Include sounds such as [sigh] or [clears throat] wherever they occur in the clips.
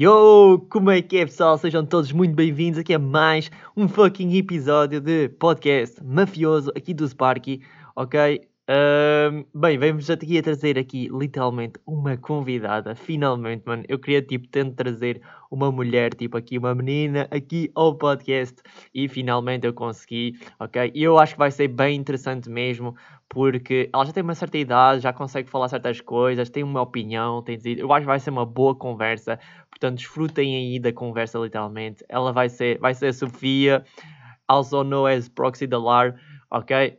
Yo, como é que é pessoal? Sejam todos muito bem-vindos aqui a mais um fucking episódio de podcast mafioso aqui do Sparky, ok? Bem, vamos aqui a trazer aqui literalmente uma convidada, finalmente, mano. Eu queria tipo tanto trazer uma mulher, tipo aqui uma menina aqui ao podcast e finalmente eu consegui, ok? E eu acho que vai ser bem interessante mesmo, porque ela já tem uma certa idade, já consegue falar certas coisas, tem uma opinião, tem dizer, eu acho que vai ser uma boa conversa, portanto desfrutem aí da conversa literalmente. Ela vai ser, vai ser a Sofia, also known as Proxy Dalar, ok?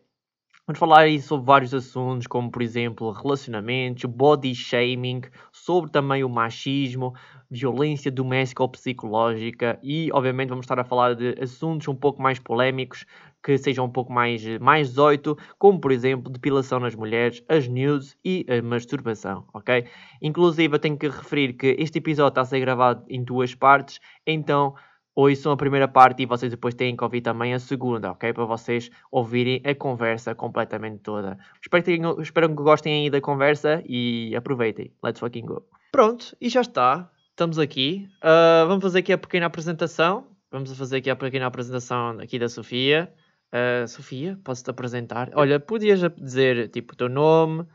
Vamos falar aí sobre vários assuntos, como por exemplo relacionamentos, body shaming, sobre também o machismo, violência doméstica ou psicológica e, obviamente, vamos estar a falar de assuntos um pouco mais polémicos, que sejam um pouco mais, mais 18, como por exemplo depilação nas mulheres, as nudes e a masturbação, ok? Inclusive, eu tenho que referir que este episódio está a ser gravado em duas partes, então ouçam a primeira parte e vocês depois têm que ouvir também a segunda, ok? Para vocês ouvirem a conversa completamente toda. Espero que, tenham- espero que gostem aí da conversa e aproveitem. Let's fucking go. Pronto, e já está. Estamos aqui. Ah, vamos fazer aqui a pequena apresentação. Vamos fazer aqui a pequena apresentação aqui da Sofia. Ah, Sofia, posso-te apresentar? Olha, podias dizer tipo o teu nome,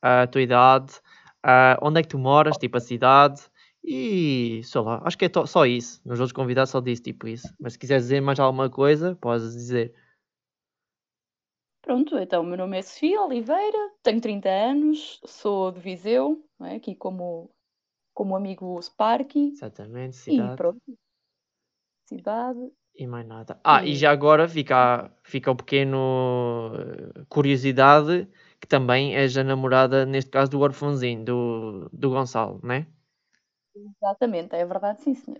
a tua idade, ah, onde é que tu moras, tipo a cidade e sei lá, acho que é só isso. Nos outros convidados só disse tipo isso. Mas se quiseres dizer mais alguma coisa, podes dizer. Pronto, então o meu nome é Sofia Oliveira, tenho 30 anos, sou de Viseu, não é? aqui como, como amigo Sparky, Exatamente, e cidade pronto, cidade. e mais nada. Ah, e E- já agora fica, fica o pequeno eh, curiosidade que também és a namorada, neste caso, do orfãozinho, do, do Gonçalo, né? Exatamente, é verdade, sim, senhor.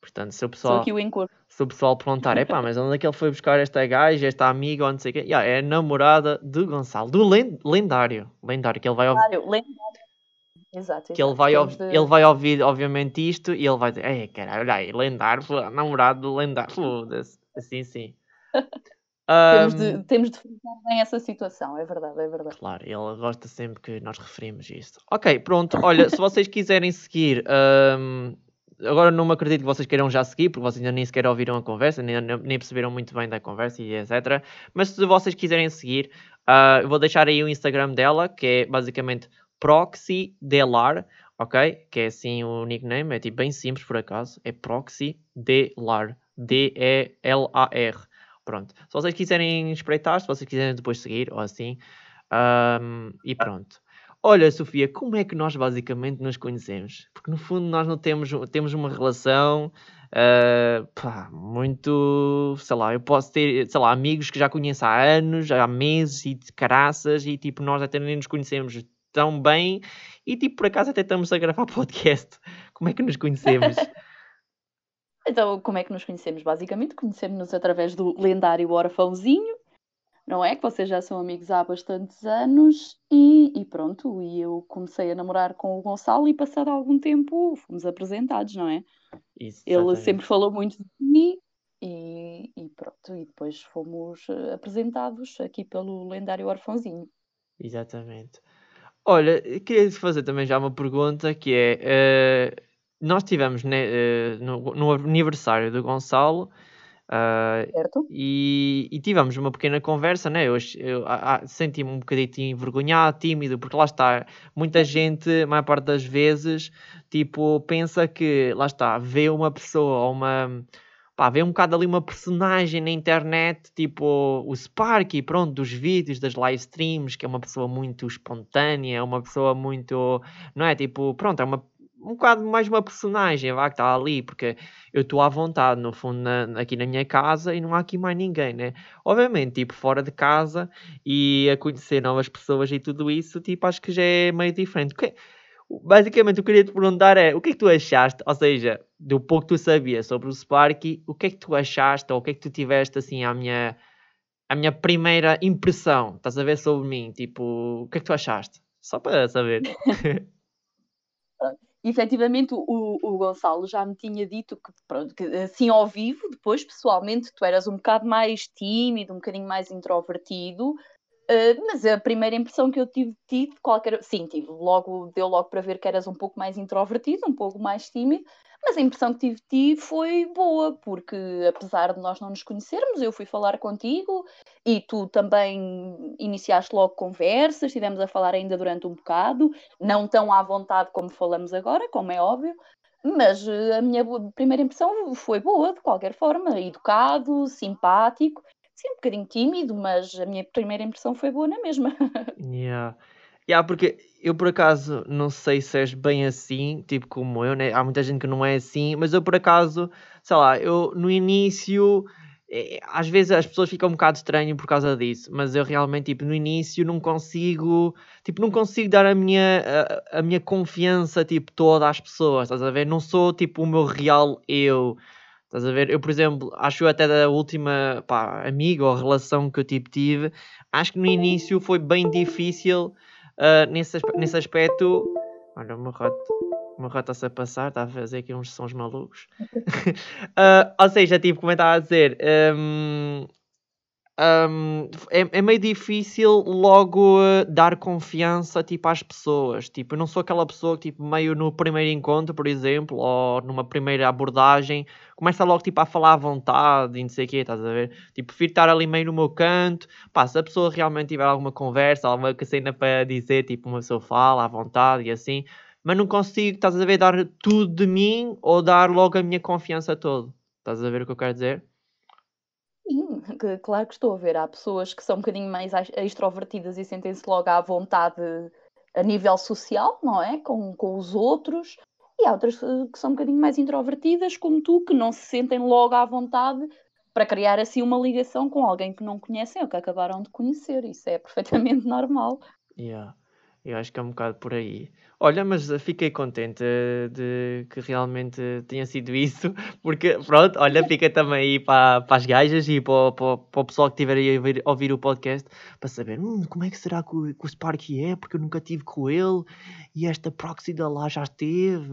Portanto, se o pessoal, o se o pessoal perguntar, epá, mas onde é que ele foi buscar esta gaja, esta amiga, ou não sei o quê? Yeah, é a namorada do Gonçalo, do len- lendário, lendário, que ele vai ouvir. Lendário. Exato, que ele vai, Temos ouv- de- ele vai ouvir, obviamente, isto e ele vai dizer: Ei, caralho, olha aí, lendário, namorado do lendário, foda-se. Assim, sim. [laughs] Temos de, temos de frisar bem essa situação, é verdade, é verdade. Claro, ele gosta sempre que nós referimos isto. Ok, pronto. Olha, se vocês quiserem seguir, ahm, agora não me acredito que vocês queiram já seguir, porque vocês ainda nem sequer ouviram a conversa, nem, nem perceberam muito bem da conversa e etc. Mas se vocês quiserem seguir, eu vou deixar aí o Instagram dela, que é basicamente Proxy Delar, ok? Que é assim o nickname, é tipo bem simples por acaso, é Proxy Delar, D-E-L-A-R. Pronto. Se vocês quiserem espreitar, se vocês quiserem depois seguir, ou assim, ahm, e pronto. Olha, Sofia, como é que nós basicamente nos conhecemos? Porque no fundo nós não temos, temos uma relação ah, pá, muito, sei lá, eu posso ter, sei lá, amigos que já conheço há anos, há meses e de caraças, e tipo, nós até nem nos conhecemos tão bem, e tipo, por acaso até estamos a gravar [laughs] podcast. Como é que nos conhecemos? [laughs] Então, como é que nos conhecemos? Basicamente, conhecemos-nos através do lendário Orfãozinho, não é? Que vocês já são amigos há bastantes anos e, e pronto, e eu comecei a namorar com o Gonçalo e passado algum tempo fomos apresentados, não é? Isso, Ele sempre falou muito de mim e, e pronto, e depois fomos eh, apresentados aqui pelo lendário Orfãozinho. Exatamente. Olha, queria fazer também já uma pergunta que é, eh, nós tivemos né, eh, no, no aniversário do Gonçalo Certo? e, e tivemos uma pequena conversa, né? Eu, eu senti-me um bocadinho envergonhado, tímido, porque lá está, muita gente, a maior parte das vezes, tipo, pensa que, lá está, vê uma pessoa ou uma, pá, vê um bocado ali uma personagem na internet, tipo o Sparky, pronto, dos vídeos, das live streams, que é uma pessoa muito espontânea, é uma pessoa muito, não é? Tipo, pronto, é uma, um bocado mais uma personagem, vá, que está ali, porque eu estou à vontade, no fundo, na- aqui na minha casa e não há aqui mais ninguém, né? Obviamente, tipo, fora de casa e a conhecer novas pessoas e tudo isso, tipo, acho que já é meio diferente. O que- Basicamente, o que eu queria te perguntar é o que é que tu achaste, ou seja, do pouco que tu sabias sobre o Sparky, o que é que tu achaste ou o que é que tu tiveste assim à minha, à minha primeira impressão, estás a ver sobre mim? Tipo, o que é que tu achaste? Só para saber. [laughs] [laughs] efetivamente o, o Gonçalo já me tinha dito que, pronto, que assim ao vivo, depois pessoalmente, tu eras um bocado mais tímido, um bocadinho mais introvertido, Uh, mas a primeira impressão que eu tive de ti, qualquer... sim, tive logo, deu logo para ver que eras um pouco mais introvertido, um pouco mais tímido, Mas a impressão que tive de ti foi boa, porque apesar de nós não nos conhecermos, eu fui falar contigo e tu também iniciaste logo conversas, estivemos a falar ainda durante um bocado, não tão à vontade como falamos agora, como é óbvio, mas eh, a minha primeira impressão foi boa, de qualquer forma, educado, simpático, sim, um bocadinho tímido, mas a minha primeira impressão foi boa na mesma. [laughs] Yeah. Yeah, porque eu por acaso não sei se és bem assim, tipo como eu, né? Há muita gente que não é assim, mas eu por acaso, sei lá, eu no início, eh, às vezes as pessoas ficam um bocado estranho por causa disso, mas eu realmente, tipo, no início não consigo, tipo, não consigo dar a minha, a, a minha confiança, tipo, toda às pessoas, estás a ver? Não sou, tipo, o meu real eu. Estás a ver? Eu, por exemplo, acho até da última pá, amiga ou relação que eu tipo, tive, acho que no início foi bem difícil uh, nesse, nesse aspecto. Olha, o meu rato, rato está-se a passar, está a fazer aqui uns sons malucos. uh, [laughs] ou seja, tipo, como eu estava a dizer, um, um, é, é, meio difícil logo uh, dar confiança tipo, às pessoas. Tipo, eu não sou aquela pessoa que, tipo, meio no primeiro encontro, por exemplo, ou numa primeira abordagem, começa logo tipo, a falar à vontade e não sei o quê, estás a ver? Tipo, prefiro estar ali meio no meu canto. Pá, se a pessoa realmente tiver alguma conversa, alguma cena para dizer, tipo, uma pessoa fala à vontade e assim, mas não consigo, estás a ver, dar tudo de mim ou dar logo a minha confiança toda. Estás a ver o que eu quero dizer? Sim, claro que estou a ver. Há pessoas que são um bocadinho mais extrovertidas e sentem-se logo à vontade a nível social, não é? Com, com os outros. E há outras eh, que são um bocadinho mais introvertidas, como tu, que não se sentem logo à vontade para criar assim uma ligação com alguém que não conhecem ou que acabaram de conhecer. Isso é perfeitamente [laughs] normal. Yeah. Eu acho que é um bocado por aí. Olha, mas fiquei contente de que realmente tenha sido isso, [laughs] porque pronto, olha, fica também aí para, para as gajas e para, para, para o pessoal que estiver aí a ouvir, ouvir o podcast para saber hum, como é que será que o, que o Sparky é, porque eu nunca tive com ele e esta proxy da lá já esteve,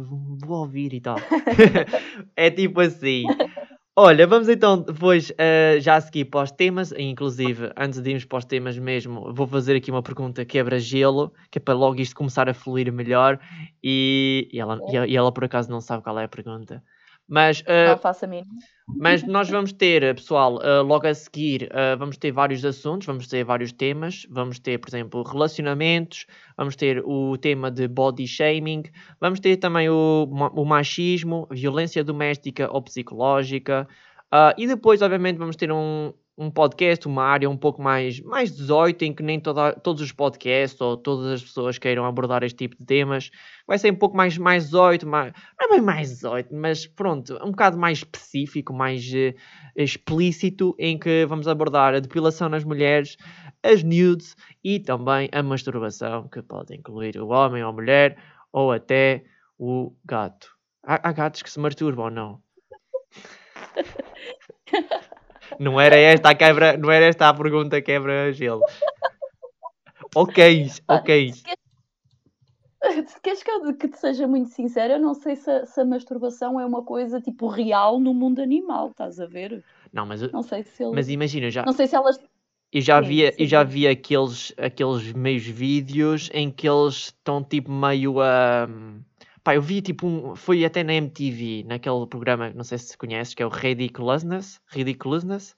vou ouvir e tal. [laughs] [laughs] é tipo assim. Olha, vamos então depois uh, já seguir para os temas, inclusive antes de irmos para os temas mesmo, vou fazer aqui uma pergunta quebra-gelo, que é para logo isto começar a fluir melhor e, e, ela, e ela por acaso não sabe qual é a pergunta. Mas, uh, não faço a mínima. Mas nós vamos ter, pessoal, uh, logo a seguir, uh, vamos ter vários assuntos, vamos ter vários temas. Vamos ter, por exemplo, relacionamentos, vamos ter o tema de body shaming, vamos ter também o, o machismo, violência doméstica ou psicológica. Uh, e depois, obviamente, vamos ter um, um podcast, uma área um pouco mais, mais 18, em que nem toda, todos os podcasts ou todas as pessoas queiram abordar este tipo de temas. Vai ser um pouco mais, mais 18, mais, não é bem mais 18, mas pronto, um bocado mais específico, mais uh, explícito, em que vamos abordar a depilação nas mulheres, as nudes e também a masturbação, que pode incluir o homem ou a mulher, ou até o gato. Há, há gatos que se masturbam ou não? [laughs] Não era esta a quebra, não era esta a pergunta quebra-gelo. Ok, ok. Se queres que, eu, que te seja muito sincera, eu não sei se a, se a, masturbação é uma coisa tipo real no mundo animal, estás a ver? Não, mas, não sei se eles... mas imagina, já. Não sei se elas. Eu já via, eu já vi aqueles, aqueles meios vídeos em que eles estão tipo meio a. Uh Pá, eu vi tipo um. Foi até na MTV, naquele programa, não sei se conheces, que é o Ridiculousness. Ridiculousness?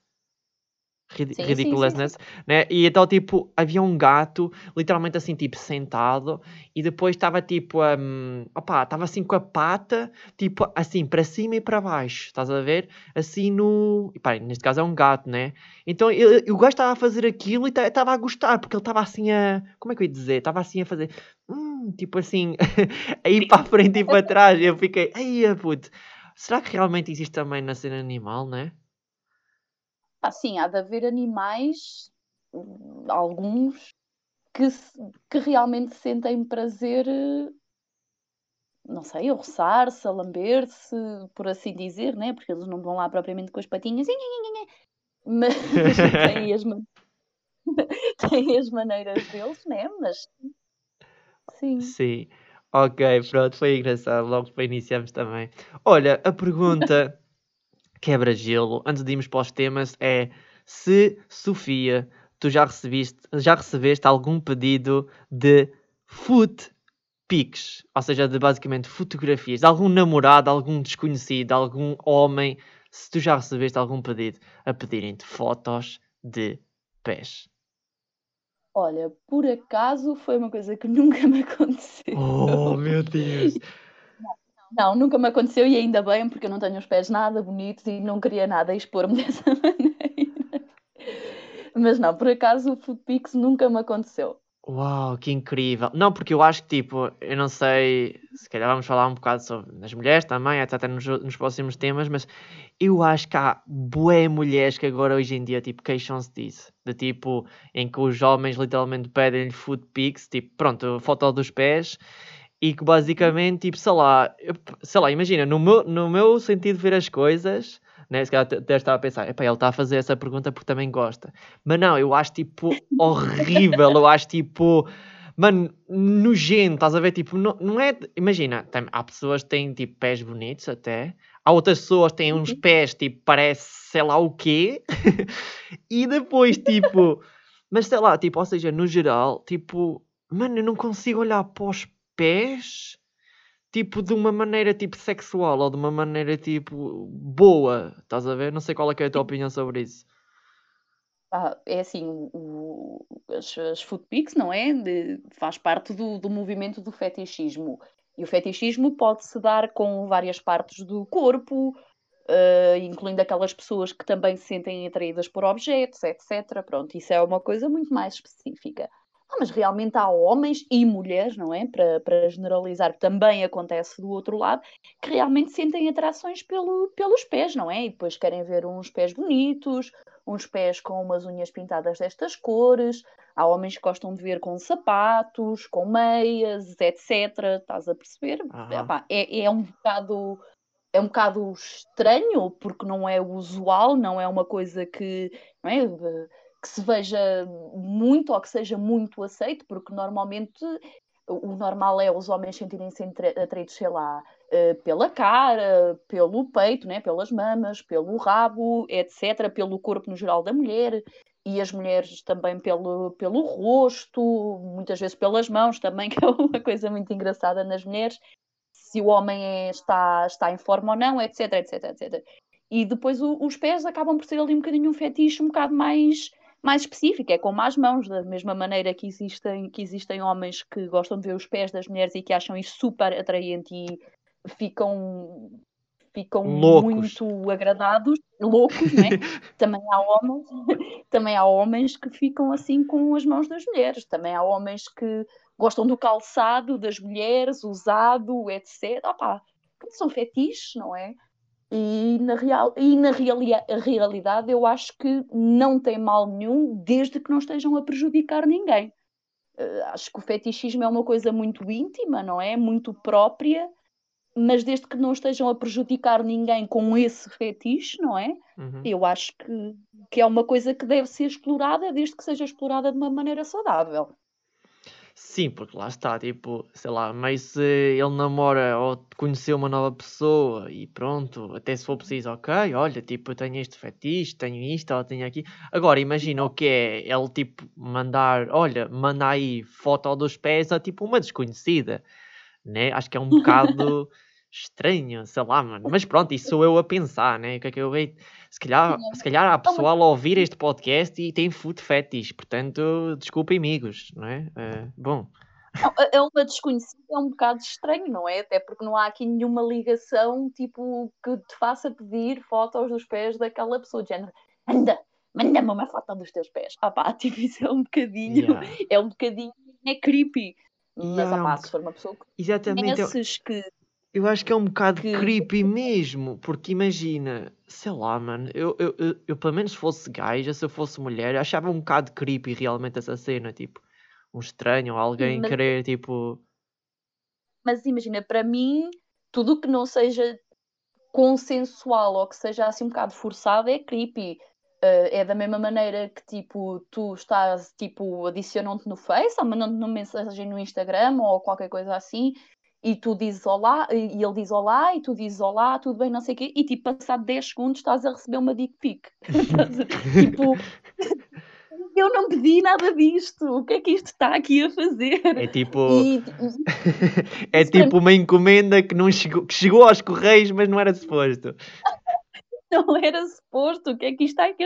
Rid sim, ridiculousness, sim, sim. né? E então, tipo, havia um gato, literalmente assim, tipo, sentado, e depois estava tipo, um, opá, estava assim com a pata, tipo, assim, para cima e para baixo, estás a ver? Assim no. E, pá, neste caso é um gato, né? Então eu, o gajo estava a fazer aquilo e estava a gostar, porque ele estava assim a. Como é que eu ia dizer? Estava assim a fazer. Hum, tipo assim, [laughs] a ir para a frente e para trás. Eu fiquei, ai, puto, será que realmente existe também na cena animal, né? Assim, há de haver animais, alguns, que, que realmente sentem prazer, não sei, a roçar-se, a lamber-se, por assim dizer, né? Porque eles não vão lá propriamente com as patinhas, mas [laughs] [laughs] têm as, [laughs] têm as maneiras deles, né? Mas sim. Sim. Ok, pronto, foi engraçado. Logo para iniciarmos também. Olha, a pergunta quebra-gelo, antes de irmos para os temas, é se, Sofia, tu já recebiste, já recebeste algum pedido de foot pics, ou seja, de basicamente fotografias de algum namorado, algum desconhecido, algum homem, se tu já recebeste algum pedido a pedirem-te fotos de pés. Olha, por acaso foi uma coisa que [laughs] nunca me aconteceu. Oh, meu Deus! [laughs] Não, nunca me aconteceu e ainda bem, porque eu não tenho os pés nada bonitos e não queria nada expor-me [laughs] dessa maneira. Mas não, por acaso o Footpix nunca me aconteceu. Uau, que incrível. Não, porque eu acho que, tipo, eu não sei, se calhar vamos falar um bocado sobre as mulheres também, até nos, nos próximos temas, mas eu acho que há bué mulheres que agora hoje em dia, tipo, queixam-se disso. De tipo, em que os homens literalmente pedem-lhe food tipo, pronto, foto dos pés, e que basicamente, tipo, sei lá, eu- sei lá, imagina, no meu, no meu sentido de ver as coisas, né, se calhar até estava a pensar, epá, ele está a fazer essa pergunta porque também gosta. Mas não, eu acho tipo [laughs] horrível, eu acho tipo, mano, nojento, estás a ver? Tipo, não, não é. Imagina, tem- há pessoas que têm tipo pés bonitos até, há outras pessoas que têm uns Uhum. pés tipo, parece sei lá o quê, [laughs] e depois tipo, mas sei lá, tipo, ou seja, no geral, tipo, mano, eu não consigo olhar para os pés. Tipo, de uma maneira tipo sexual ou de uma maneira tipo boa, estás a ver? Não sei qual é, é a tua opinião sobre isso. Ah, é assim, o, as, as não é? De- faz parte do, do movimento do fetichismo. E o fetichismo pode-se dar com várias partes do corpo, eh, incluindo aquelas pessoas que também se sentem atraídas por objetos, etc. Pronto, isso é uma coisa muito mais específica. Ah, mas realmente há homens e mulheres, não é? Para, para generalizar, também acontece do outro lado, que realmente sentem atrações pelo, pelos pés, não é? E depois querem ver uns pés bonitos, uns pés com umas unhas pintadas destas cores. Há homens que gostam de ver com sapatos, com meias, etc. Estás a perceber? Epá, é, é um bocado é um bocado estranho porque não é usual, não é uma coisa que, não é, que se veja muito ou que seja muito aceito, porque normalmente o normal é os homens sentirem-se atraídos, sei lá, eh, pela cara, pelo peito, né, pelas mamas, pelo rabo, etc., pelo corpo no geral da mulher. E as mulheres também pelo, pelo rosto, muitas vezes pelas mãos também, [laughs] que é uma coisa muito engraçada nas mulheres se o homem é- está, está em forma ou não, etc, etc, etc. E depois o- os pés acabam por ser ali um bocadinho um fetiche um bocado mais, mais específico, é como as mãos, da mesma maneira que existem, que existem homens que gostam de ver os pés das mulheres e que acham isso super atraente e ficam, ficam Loucos. muito agradados, loucos, não é? [laughs] também há homens, [laughs] também há homens que ficam assim com as mãos das mulheres, também há homens que gostam do calçado das mulheres, usado, etc. Opa, são fetiches, não é? E na, real, e na realia- realidade eu acho que não tem mal nenhum desde que não estejam a prejudicar ninguém. Eh, acho que o fetichismo é uma coisa muito íntima, não é? Muito própria, mas desde que não estejam a prejudicar ninguém com esse fetiche, não é? Uhum. Eu acho que, que é uma coisa que deve ser explorada desde que seja explorada de uma maneira saudável. Sim, porque lá está, tipo, sei lá, mas se ele namora ou conheceu uma nova pessoa e pronto, até se for preciso, ok, olha, tipo, eu tenho este fetiche, tenho isto, ou tenho aqui. Agora, imagina o que é ele, tipo, mandar, olha, manda aí foto dos pés a, tipo, uma desconhecida, né? Acho que é um [laughs] bocado estranho, sei lá, mano. Mas [laughs] pronto, isso sou eu a pensar, né? O que é que eu hei... Se calhar, é se calhar há uma- pessoal a ouvir este podcast e tem food fetiche, portanto, desculpem amigos, não é? Eh, bom, é- É uma desconhecida, é um bocado estranho, não é? Até porque não há aqui nenhuma ligação, tipo, que te faça pedir fotos dos pés daquela pessoa, de género, anda, manda-me uma foto dos teus pés. Ah pá, [laughs] tipo, isso é um bocadinho, yeah. é um bocadinho, é creepy. Mas, Yeah, ah é um pá, boc- se for uma pessoa que Exatamente, eu, conheces, que, eu acho que é um bocado que creepy mesmo, porque imagina, sei lá, mano, eu, eu, eu, eu, pelo menos se fosse gaja, se eu fosse mulher, eu achava um bocado creepy realmente essa cena, tipo, um estranho, alguém mas, querer, tipo, mas imagina, para mim, tudo o que não seja consensual ou que seja assim um bocado forçado é creepy. Uh, é da mesma maneira que tipo tu estás tipo adicionam-te no Face ou mandam-te uma mensagem no Instagram ou qualquer coisa assim e tu dizes olá e ele diz olá e tu dizes olá, tudo bem, não sei o quê e tipo passado 10 segundos estás a receber uma dick pic [laughs] tipo [laughs] eu não pedi nada disto, o que é que isto está aqui a fazer? É tipo. E, [laughs] é tipo uma encomenda que, não chegou, que chegou aos Correios, mas não era suposto. não era suposto, o que é que isto está aqui?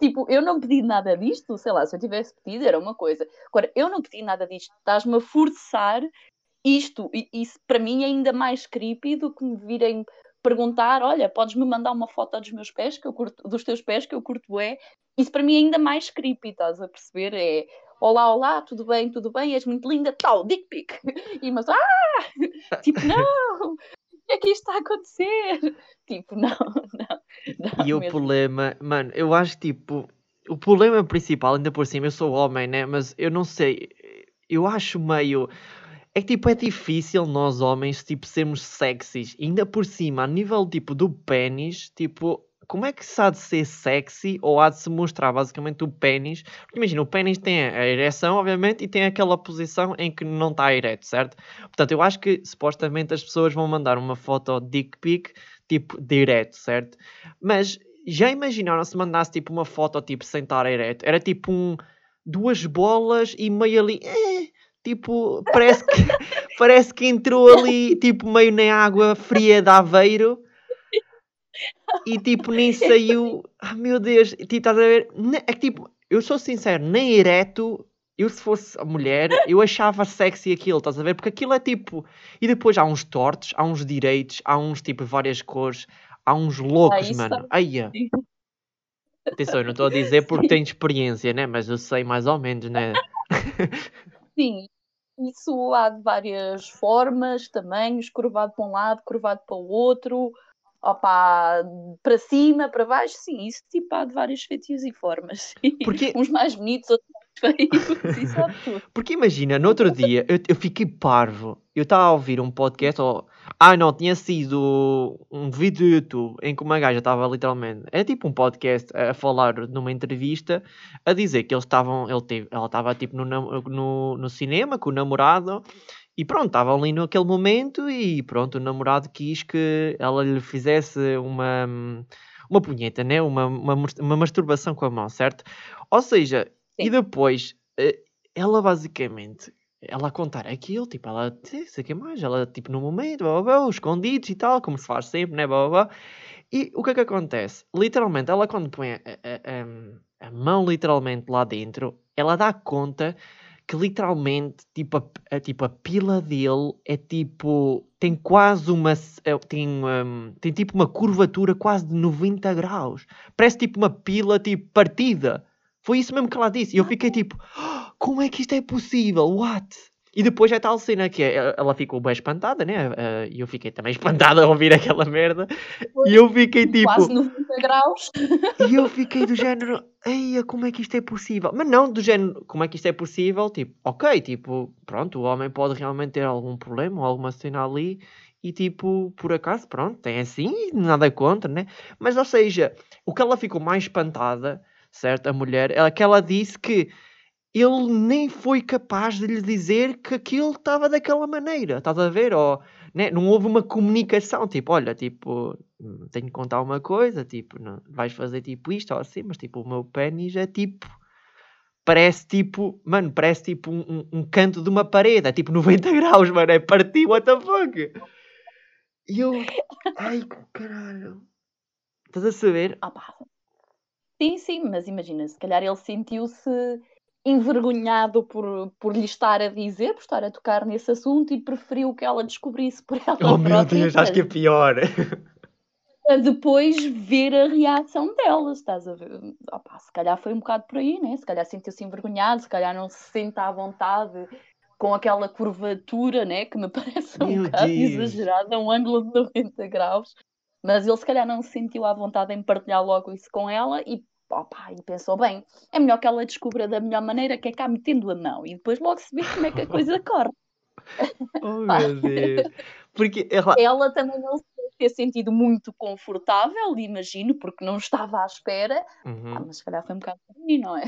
Tipo, eu não pedi nada disto, sei lá, se eu tivesse pedido era uma coisa. Agora, eu não pedi nada disto, estás-me a forçar isto, e isso para mim é ainda mais creepy do que me virem perguntar, olha, podes-me mandar uma foto dos meus pés, que eu curto, dos teus pés, que eu curto é. Isso para mim é ainda mais creepy, estás a perceber? É olá, olá, tudo bem, tudo bem, és muito linda, tal, dick pic. E mas, ah! [laughs] Tipo, não! O que é que isto está a acontecer? Tipo, não, não. e o problema, mano, eu acho tipo, o problema principal, ainda por cima, eu sou homem, né? Mas eu não sei, eu acho meio é que tipo, é difícil nós homens, tipo, sermos sexys. ainda por cima, a nível tipo do pênis, tipo, como é que se há de ser sexy ou há de se mostrar basicamente o pênis? Porque imagina, o pênis tem a ereção, obviamente, e tem aquela posição em que não está ereto, certo? Portanto, eu acho que supostamente as pessoas vão mandar uma foto dick pic, tipo, direto, certo? Mas já imaginaram se mandasse tipo uma foto tipo sem estar ereto? Era tipo um duas bolas e meio ali. Eh, Tipo, parece que, [laughs] parece que entrou ali, tipo, meio na água fria de Aveiro e tipo, nem saiu. Ah, meu Deus, tipo, estás a ver? É que tipo, eu sou sincero, nem ereto, eu se fosse a mulher, eu achava sexy aquilo, estás a ver? Porque aquilo é tipo. E depois há uns tortos, há uns direitos, há uns tipo várias cores, há uns loucos, ah, mano. Aia. Atenção, eu não estou a dizer porque tenho experiência, né? Mas eu sei mais ou menos, né? [laughs] Sim, isso há de várias formas, tamanhos, curvado para um lado, curvado para o outro, opa, para cima, para baixo, sim, isso tipo há de vários feitios e formas. Porque... Uns mais bonitos, outros mais [laughs] feios, tudo. Porque imagina, no outro dia eu, eu fiquei parvo, eu estava a ouvir um podcast, ou ah, não, tinha sido um vídeo do YouTube em que uma gaja estava literalmente. É tipo um podcast a falar numa entrevista a dizer que eles estavam. Ele teve, ela estava tipo no, no, no cinema com o namorado e pronto, estava ali naquele momento e pronto, o namorado quis que ela lhe fizesse uma, uma punheta, né? uma, uma, uma masturbação com a mão, certo? Ou seja, Sim. e depois eh, ela basicamente ela a contar aquilo, tipo, ela, sei que mais, ela, tipo, no momento, blá, blá, blá, escondidos e tal, como se faz sempre, né, blá, blá, blá. E o que é que acontece? Literalmente, ela quando põe a, a, a, a mão literalmente lá dentro, ela dá conta que literalmente, tipo, a, a, tipo, a pila dele é tipo, tem quase uma, é, tem, um, tem tipo uma curvatura quase de 90 graus. Parece tipo uma pila, tipo, partida. Foi isso mesmo que ela disse. E eu fiquei tipo, oh, como é que isto é possível? What? E depois é tal cena que é, ela ficou bem espantada, né? Eh, e eu fiquei também [laughs] espantada a ouvir aquela merda. Foi e eu fiquei tipo. Quase 90 graus. [laughs] E eu fiquei do género, eia, como é que isto é possível? Mas não do género, como é que isto é possível? Tipo, ok, tipo, pronto, o homem pode realmente ter algum problema ou alguma cena ali. E tipo, por acaso, pronto, tem assim, nada contra, né? Mas ou seja, o que ela ficou mais espantada certo? A mulher, ela, que ela disse que ele nem foi capaz de lhe dizer que aquilo estava daquela maneira, estás a ver? Ou, né? Não houve uma comunicação, tipo, olha, tipo, hum, tenho que contar uma coisa, tipo, não, vais fazer tipo isto ou assim, mas tipo, o meu pênis é tipo, parece tipo, mano, parece tipo um, um, um, canto de uma parede, é tipo 90 [laughs] graus, mano, é partir, what the fuck? E eu, ai, caralho, estás a saber? Pá, Sim, sim, mas imagina, se calhar ele sentiu-se envergonhado por, por lhe estar a dizer, por estar a tocar nesse assunto e preferiu que ela descobrisse por ela Oh meu Deus, acho que é pior. A depois ver a reação dela, estás a ver? Opa, se calhar foi um bocado por aí, né? Se calhar sentiu-se envergonhado, se calhar não se sente à vontade com aquela curvatura, né? Que me [laughs] parece um meu bocado Deus. exagerada, um ângulo de 90 graus. Mas ele se calhar não se sentiu à vontade em partilhar logo isso com ela e opa, e pensou bem, é melhor que ela descubra da melhor maneira que é cá metendo a mão e depois logo se vê como é que a coisa [laughs] corre. Oh meu Deus! Porque ela... ela também não se ter sentido muito confortável, imagino, porque não estava à espera, uhum. ah, mas se calhar foi um bocado por mim, não é?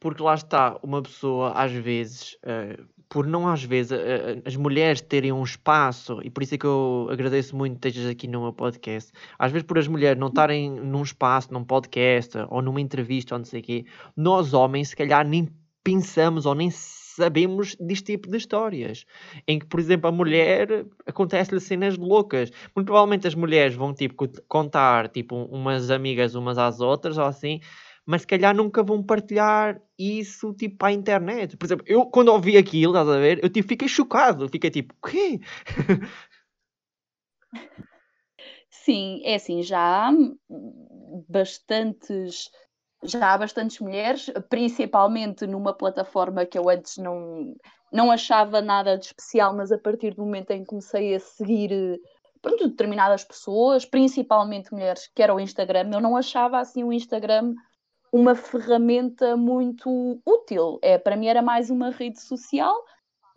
Porque lá está, uma pessoa às vezes, uh, por não às vezes as mulheres terem um espaço, e por isso é que eu agradeço muito que estejas aqui no meu podcast, às vezes por as mulheres não estarem num espaço, num podcast, ou numa entrevista, ou não sei o quê, nós homens se calhar nem pensamos ou nem sabemos deste tipo de histórias, em que, por exemplo, a mulher acontece-lhe cenas loucas. Muito provavelmente as mulheres vão tipo contar tipo umas amigas umas às outras ou assim, mas se calhar nunca vão partilhar isso tipo a internet. Por exemplo, eu quando ouvi aquilo, estás a ver, eu tipo, fiquei chocado, fiquei tipo, o quê? Sim, é assim, já há bastantes já há bastantes mulheres, principalmente numa plataforma que eu antes não, não achava nada de especial, mas a partir do momento em que comecei a seguir pronto, determinadas pessoas, principalmente mulheres, que era o Instagram, eu não achava assim o Instagram uma ferramenta muito útil. É, para mim era mais uma rede social,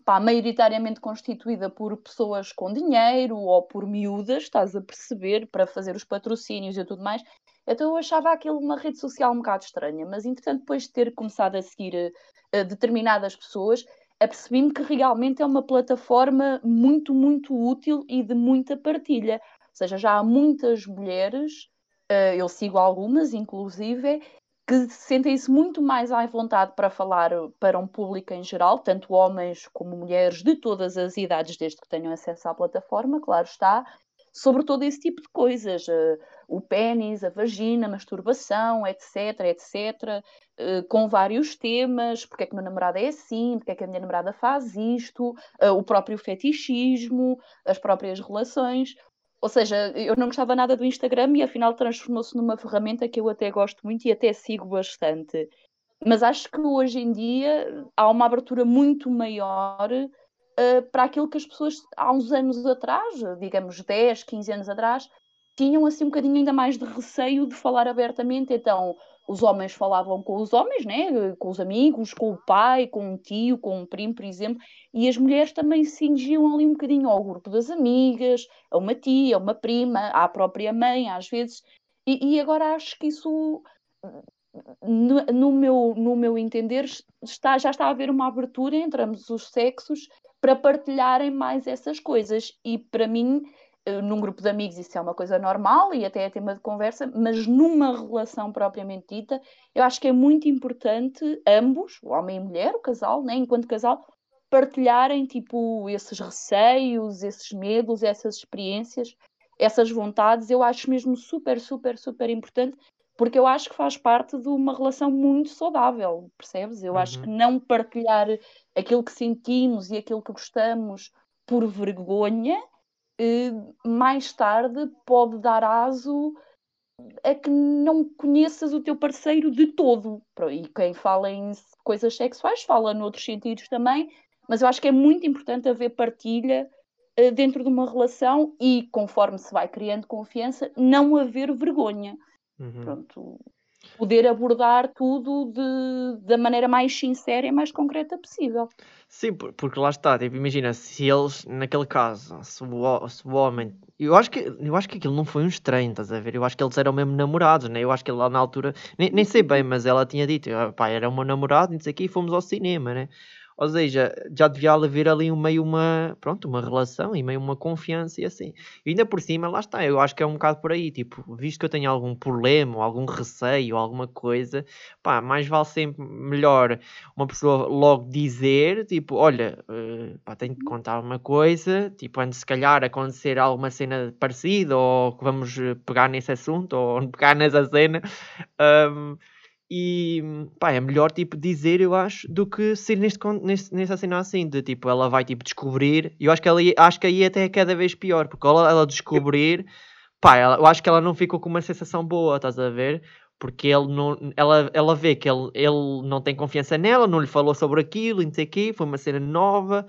pá, maioritariamente constituída por pessoas com dinheiro ou por miúdas, estás a perceber, para fazer os patrocínios e tudo mais. Então eu achava aquilo uma rede social um bocado estranha, mas entretanto, depois de ter começado a seguir uh, determinadas pessoas, apercebi-me que realmente é uma plataforma muito, muito útil e de muita partilha. Ou seja, já há muitas mulheres, uh, eu sigo algumas, inclusive, que sentem-se muito mais à vontade para falar para um público em geral, tanto homens como mulheres de todas as idades, desde que tenham acesso à plataforma, claro está, sobre todo esse tipo de coisas, uh, o pênis, a vagina, a masturbação, etc, etc, uh, com vários temas, porque é que meu namorado é assim, porque é que a minha namorada faz isto, uh, o próprio fetichismo, as próprias relações, ou seja, eu não gostava nada do Instagram e afinal transformou-se numa ferramenta que eu até gosto muito e até sigo bastante. Mas acho que hoje em dia há uma abertura muito maior uh, para aquilo que as pessoas há uns anos atrás, digamos 10, 15 anos atrás, tinham assim um bocadinho ainda mais de receio de falar abertamente. Então, os homens falavam com os homens, né? com os amigos, com o pai, com um tio, com um primo, por exemplo, e as mulheres também se cingiam ali um bocadinho ao grupo das amigas, a uma tia, a uma prima, à própria mãe, às vezes. E, e agora acho que isso, no, no, meu, no meu entender, está, já está a haver uma abertura entre ambos os sexos para partilharem mais essas coisas. E para mim num grupo de amigos isso é uma coisa normal e até é tema de conversa, mas numa relação propriamente dita, eu acho que é muito importante ambos, o homem e a mulher, o casal, né, enquanto casal, partilharem tipo esses receios, esses medos, essas experiências, essas vontades. Eu acho mesmo super, super, super importante, porque eu acho que faz parte de uma relação muito saudável, percebes? Eu uhum. acho que não partilhar aquilo que sentimos e aquilo que gostamos por vergonha eh, mais tarde pode dar aso a que não conheças o teu parceiro de todo. E quem fala em coisas sexuais fala noutros sentidos também, mas eu acho que é muito importante haver partilha uh, dentro de uma relação e, conforme se vai criando confiança, não haver vergonha. Uhum. Pronto, poder abordar tudo de, da maneira mais sincera e mais concreta possível. Sim, porque lá está, tipo, imagina, se eles, naquele caso, se o, se o homem. Eu acho, que, eu acho que aquilo não foi um estranho, estás a ver? Eu acho que eles eram mesmo namorados, né? Eu acho que lá na altura, nem, nem sei bem, mas ela tinha dito, ah, pá, era o meu namorado, não sei o quê, e fomos ao cinema, né? Ou seja, já devia haver ali meio uma, pronto, uma relação e meio uma confiança e assim. E ainda por cima, lá está, eu acho que é um bocado por aí, tipo, visto que eu tenho algum problema, ou algum receio, alguma coisa, pá, mais vale sempre melhor uma pessoa logo dizer, tipo, olha, uh, pá, tenho que contar uma coisa, tipo, antes se calhar acontecer alguma cena parecida, ou que vamos eh, pegar nesse assunto, ou [laughs] pegar nessa cena, um, e pá, é melhor tipo dizer, eu acho, do que ser neste, neste, nesta cena assim, de tipo, ela vai tipo descobrir. Eu acho que ela acho que aí até é cada vez pior, porque ela, ela descobrir, pá, ela, eu acho que ela não ficou com uma sensação boa, estás a ver? Porque ele não, ela, ela vê que ele, ele não tem confiança nela, não lhe falou sobre aquilo, não sei o quê, foi uma cena nova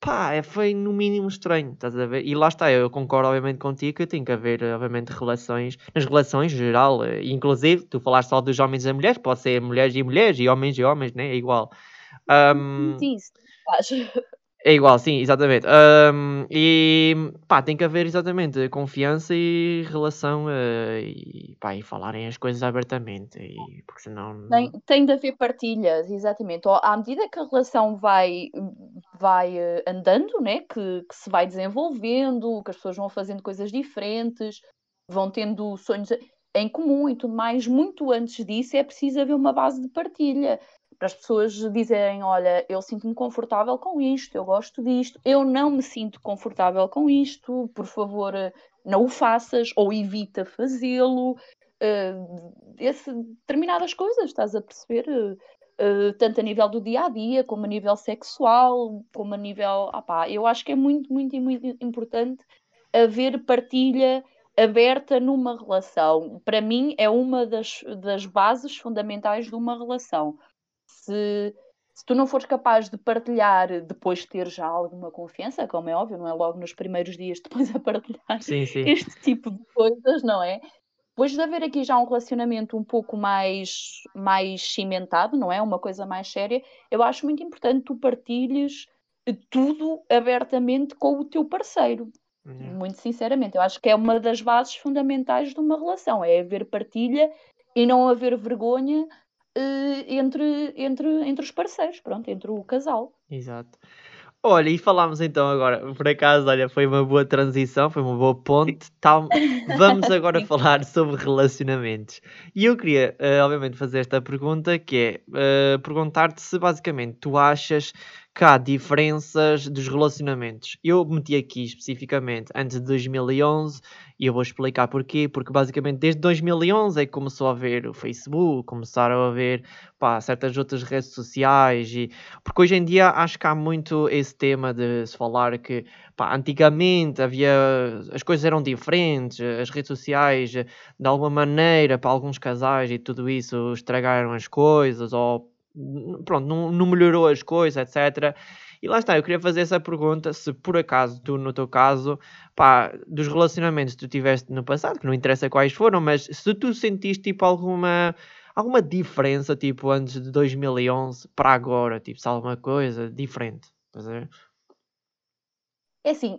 pá, é, foi no mínimo estranho, estás a ver? E lá está, eu concordo obviamente contigo que tem que haver, obviamente, relações, nas relações geral, eh, inclusive, tu falaste só dos homens e mulheres, pode ser mulheres e mulheres, e homens e homens, né? É igual. Um, sim, faz. É igual, sim, exatamente. Um, e pá, tem que haver exatamente confiança e relação uh, e, pá, e falarem as coisas abertamente, e, porque senão. Tem, tem de haver partilhas, exatamente. À medida que a relação vai, vai uh, andando, né? Que, que, se vai desenvolvendo, que as pessoas vão fazendo coisas diferentes, vão tendo sonhos em comum e tudo mais. Muito antes disso é preciso haver uma base de partilha. Para as pessoas dizerem, olha, eu sinto-me confortável com isto, eu gosto disto, eu não me sinto confortável com isto, por favor, eh, não o faças ou evita fazê-lo. Uh, determinadas coisas, estás a perceber? Uh, tanto a nível do dia a dia, como a nível sexual, como a nível. Opá, eu acho que é muito, muito, muito importante haver partilha aberta numa relação. Para mim, é uma das, das bases fundamentais de uma relação. Se, se tu não fores capaz de partilhar depois de ter já alguma confiança, como é óbvio, não é logo nos primeiros dias depois a partilhar sim, sim. este tipo de coisas, não é? Depois de haver aqui já um relacionamento um pouco mais, mais cimentado, não é? Uma coisa mais séria, eu acho muito importante tu partilhes tudo abertamente com o teu parceiro. Uhum. Muito sinceramente, eu acho que é uma das bases fundamentais de uma relação, é haver partilha e não haver vergonha entre, entre, entre os parceiros, pronto, entre o casal. Exato. Olha, e falámos então agora, por acaso, olha, foi uma boa transição, foi uma boa ponte. Tal, vamos [laughs] agora falar sobre relacionamentos. E eu queria, uh, obviamente, fazer esta pergunta, que é uh, perguntar-te se basicamente tu achas que há diferenças dos relacionamentos. Eu meti aqui especificamente antes de 2011 e eu vou explicar porquê. Porque basicamente desde 2011 é que começou a haver o Facebook, começaram a haver pá, certas outras redes sociais. E... Porque hoje em dia acho que há muito esse tema de se falar que pá, antigamente havia as coisas eram diferentes, as redes sociais de alguma maneira para alguns casais e tudo isso estragaram as coisas ou pronto, não, não melhorou as coisas, etc. E lá está, eu queria fazer essa pergunta: se por acaso tu, no teu caso, pá, dos relacionamentos que tu tiveste no passado, que não interessa quais foram, mas se tu sentiste tipo alguma alguma diferença, tipo, antes de 2011 para agora, tipo, se alguma coisa diferente? É assim,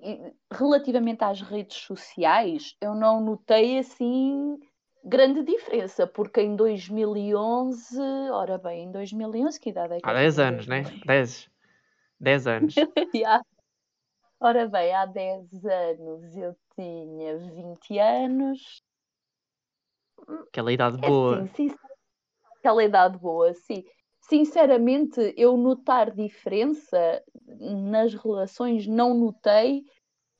relativamente às redes sociais, eu não notei assim grande diferença, porque em 2011, ora bem, em 2011, que idade é que Há 10 anos, né? 10. 10 anos. [laughs] yeah. Ora bem, há 10 anos eu tinha 20 anos. Aquela idade é boa. Sim, sim, aquela idade boa, sim. Sinceramente, eu notar diferença nas relações não notei,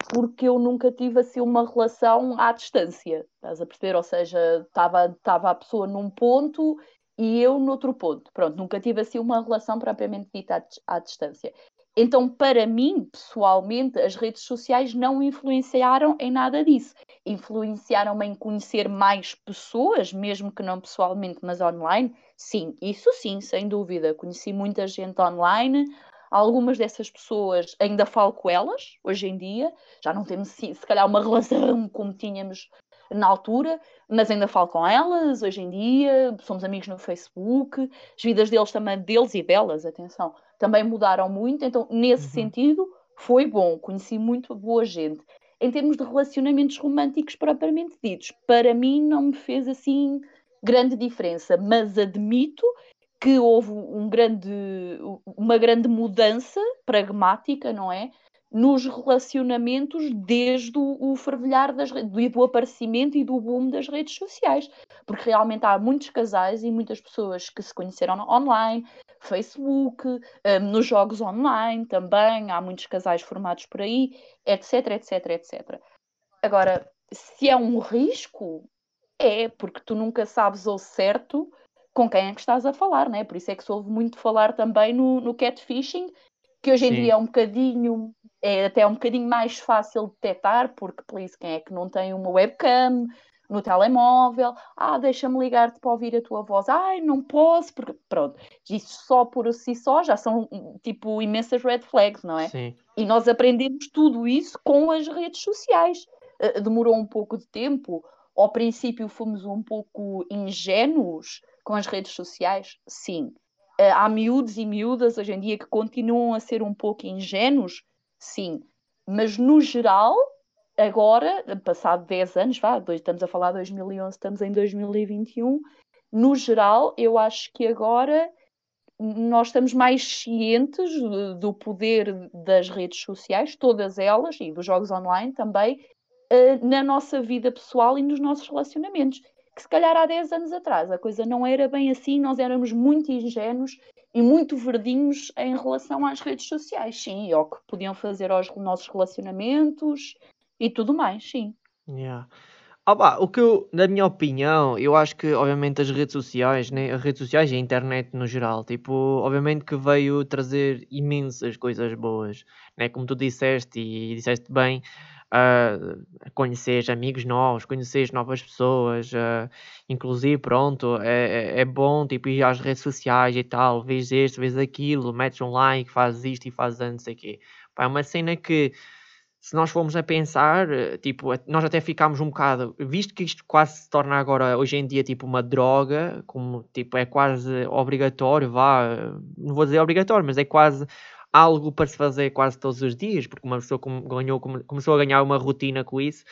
porque eu nunca tive assim uma relação à distância, estás a perceber? Ou seja, estava a pessoa num ponto e eu noutro ponto. Pronto, nunca tive assim uma relação propriamente dita à, à distância. Então, para mim, pessoalmente, as redes sociais não influenciaram em nada disso. Influenciaram-me em conhecer mais pessoas, mesmo que não pessoalmente, mas online. Sim, isso sim, sem dúvida. Conheci muita gente online, Algumas dessas pessoas ainda falo com elas hoje em dia, já não temos se calhar uma relação [laughs] como tínhamos na altura, mas ainda falo com elas hoje em dia, somos amigos no Facebook, as vidas deles também, deles e delas, atenção, também mudaram muito, então nesse uhum. sentido foi bom, conheci muito boa gente. Em termos de relacionamentos românticos propriamente ditos, para mim não me fez assim grande diferença, mas admito que houve um grande, uma grande mudança pragmática, não é? Nos relacionamentos desde o, o fervilhar das, do, do aparecimento e do boom das redes sociais. Porque realmente há muitos casais e muitas pessoas que se conheceram online, Facebook, um, nos jogos online também, há muitos casais formados por aí, etc, etc, etc. Agora, se é um risco, é, porque tu nunca sabes ao certo com quem é que estás a falar, né? Por isso é que se ouve muito falar também no, no catfishing, que hoje em Sim. dia é um bocadinho, é até um bocadinho mais fácil de detectar, porque, please, quem é que não tem uma webcam no telemóvel? Ah, deixa-me ligar-te para ouvir a tua voz. Ai, não posso, porque, pronto, isso só por si só já são, tipo, imensas red flags, não é? Sim. E nós aprendemos tudo isso com as redes sociais. Uh, demorou um pouco de tempo, ao princípio fomos um pouco ingênuos, com as redes sociais? Sim. Uh, há miúdos e miúdas hoje em dia que continuam a ser um pouco ingênuos? Sim. Mas no geral, agora, passado 10 anos, vá, estamos a falar de 2011, estamos em 2021, no geral, eu acho que agora nós estamos mais cientes do poder das redes sociais, todas elas, e dos jogos online também, uh, na nossa vida pessoal e nos nossos relacionamentos. Que se calhar há 10 anos atrás a coisa não era bem assim, nós éramos muito ingênuos e muito verdinhos em relação às redes sociais, sim, e ao que podiam fazer aos nossos relacionamentos e tudo mais, sim. Yeah. Ah, o que eu, na minha opinião, eu acho que, obviamente, as redes sociais, né? As redes sociais e a internet no geral, tipo, obviamente que veio trazer imensas coisas boas, né? Como tu disseste e disseste bem, uh, conheces amigos novos, conheces novas pessoas, uh, inclusive, pronto, é, é, é bom, tipo, ir às redes sociais e tal, vês isto, vês aquilo, metes um like, fazes isto e fazes não sei o quê. Pá, é uma cena que se nós formos a pensar, eh, tipo, nós até ficámos um bocado, visto que isto quase se torna agora, hoje em dia, tipo uma droga, como, tipo, é quase obrigatório, vá, não vou dizer obrigatório, mas é quase algo para se fazer quase todos os dias, porque uma pessoa ganhou, começou a ganhar uma rotina com isso,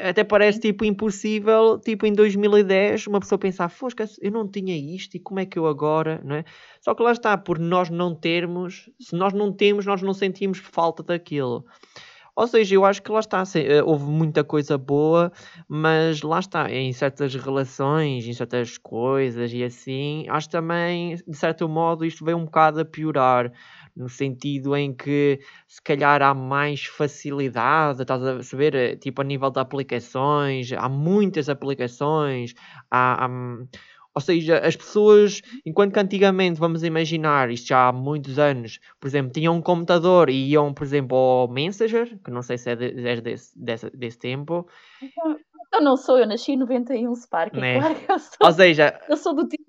até parece tipo impossível, tipo em 2010, uma pessoa pensar, fosca, eu não tinha isto e como é que eu agora, não é? Só que lá está, por nós não termos, se nós não temos, nós não sentimos falta daquilo. Ou seja, eu acho que lá está, eh, houve muita coisa boa, mas lá está, em certas relações, em certas coisas e assim, acho também, de certo modo, isto veio um bocado a piorar, no sentido em que se calhar há mais facilidade, estás a saber, eh, tipo a nível de aplicações, há muitas aplicações, há, há ou seja, as pessoas, enquanto que antigamente, vamos imaginar, isto já há muitos anos, por exemplo, tinham um computador e iam, por exemplo, ao Messenger, que não sei se é, de, é desse, desse, desse tempo. Eu não sou, eu nasci em 91 Spark, né? claro eu sou. Ou seja, eu sou do tipo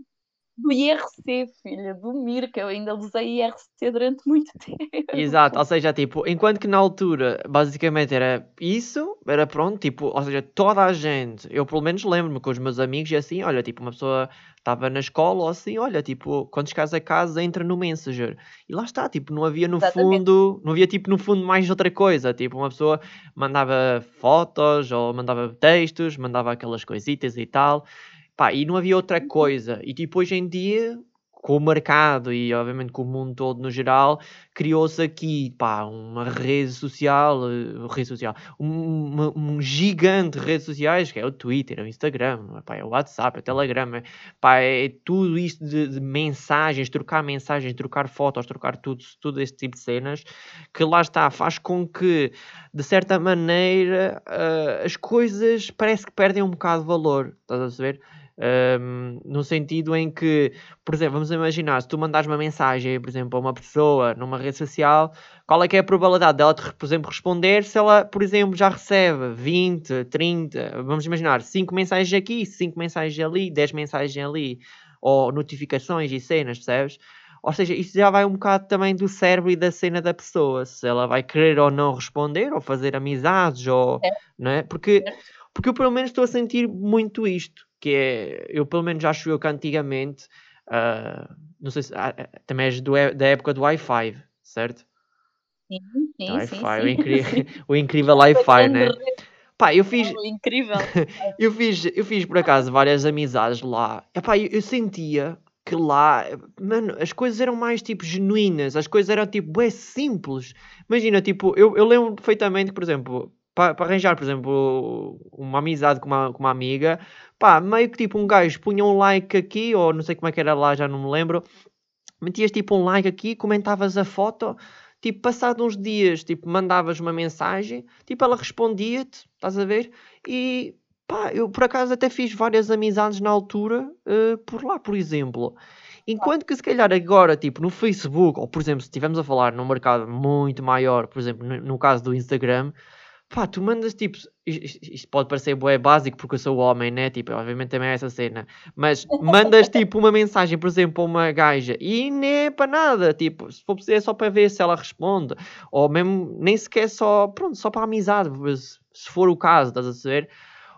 do IRC, filha, do MIR, que eu ainda usei IRC durante muito [laughs] tempo. Exato, ou seja, tipo, enquanto que na altura basicamente era isso, era pronto, tipo, ou seja, toda a gente, eu pelo menos lembro-me com os meus amigos e assim, olha, tipo, uma pessoa estava na escola ou assim, olha, tipo, quando chegares a casa entra no Messenger. E lá está, tipo, não havia no Exatamente. fundo, não havia tipo no fundo mais outra coisa, tipo, uma pessoa mandava fotos ou mandava textos, mandava aquelas coisitas e tal. Pá, e não havia outra uhum. coisa. E tipo, hoje em dia, com o mercado e obviamente com o mundo todo no geral, criou-se aqui pá, uma rede social, uh, rede social, um, um, gigante de redes sociais, que é o Twitter, é o Instagram, pá, é o WhatsApp, é o Telegram, é, pá, é tudo isto de, de, mensagens, trocar mensagens, trocar fotos, trocar tudo, tudo este tipo de cenas, que lá está, faz com que, de certa maneira, uh, as coisas parece que perdem um bocado de valor, estás a ver? Um, no sentido em que, por exemplo, vamos imaginar, se tu mandares uma mensagem, por exemplo, a uma pessoa numa rede social, qual é que é a probabilidade dela, por exemplo, responder se ela, por exemplo, já recebe 20, 30, vamos imaginar, 5 mensagens aqui, 5 mensagens ali, 10 mensagens ali, ou notificações e cenas, percebes? Ou seja, isso já vai um bocado também do cérebro e da cena da pessoa, se ela vai querer ou não responder, ou fazer amizades, ou, é. não é? Porque, porque eu pelo menos estou a sentir muito isto que é, eu pelo menos acho eu que antigamente, uh, não sei se uh, também és do, da época do Wi-Fi, certo? Sim, sim, Wi-Fi, sim, o, incrível, [laughs] [laughs] o incrível Wi-Fi, né? Pá, eu fiz. Oh, incrível. [laughs] eu, fiz, eu fiz por acaso várias amizades lá. Epá, eu, eu sentia que lá, mano, as coisas eram mais tipo genuínas, as coisas eram tipo, é simples. Imagina, tipo, eu, eu lembro perfeitamente, por exemplo, para, arranjar, por exemplo, uma amizade com uma, com uma amiga, pá, meio que tipo um gajo punha um like aqui, ou não sei como é que era lá, já não me lembro, metias tipo um like aqui, comentavas a foto, tipo, passado uns dias, tipo, mandavas uma mensagem, tipo, ela respondia-te, estás a ver? E pá, eu por acaso até fiz várias amizades na altura uh, por lá, por exemplo. Enquanto que se calhar agora, tipo, no Facebook, ou por exemplo, se estivermos a falar num mercado muito maior, por exemplo, no, no caso do Instagram, Pá, tu mandas tipo. Isto, isto pode parecer bué básico porque eu sou homem, né? Tipo, obviamente também é essa cena. Mas [laughs] mandas tipo uma mensagem, por exemplo, a uma gaja e nem é para nada. Tipo, se for preciso é só para ver se ela responde. Ou mesmo nem sequer só. Pronto, só para amizade. Se for o caso, estás a saber?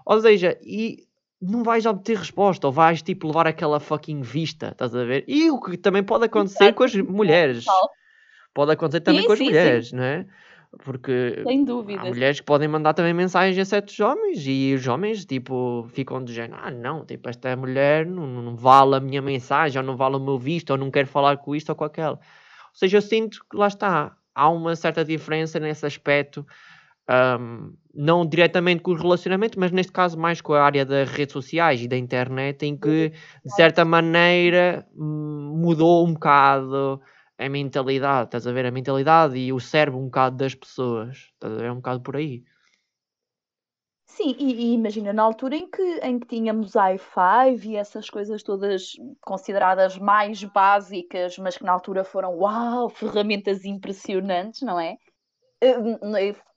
Ou seja, e não vais obter resposta, ou vais tipo levar aquela fucking vista, estás a ver? E o que também pode acontecer com as mulheres. Pode acontecer também sim, com as sim, mulheres, sim. não é? Porque Sem há dúvida. mulheres que podem mandar também mensagens a certos homens e os homens, tipo, ficam do género, ah, não, tipo, esta mulher não, não vale a minha mensagem, ou não vale o meu visto, ou não quero falar com isto ou com aquela. Ou seja, eu sinto que lá está, há uma certa diferença nesse aspecto, ahm, não diretamente com o relacionamento, mas neste caso mais com a área das redes sociais e da internet, em que, de certa maneira, hum, mudou um bocado a mentalidade, estás a ver? A mentalidade e o cérebro um bocado das pessoas, estás a ver? É um bocado por aí. Sim, e, e imagina, na altura em que, em que tínhamos i5 e essas coisas todas consideradas mais básicas, mas que na altura foram, uau, [laughs] ferramentas impressionantes, não é? Eh,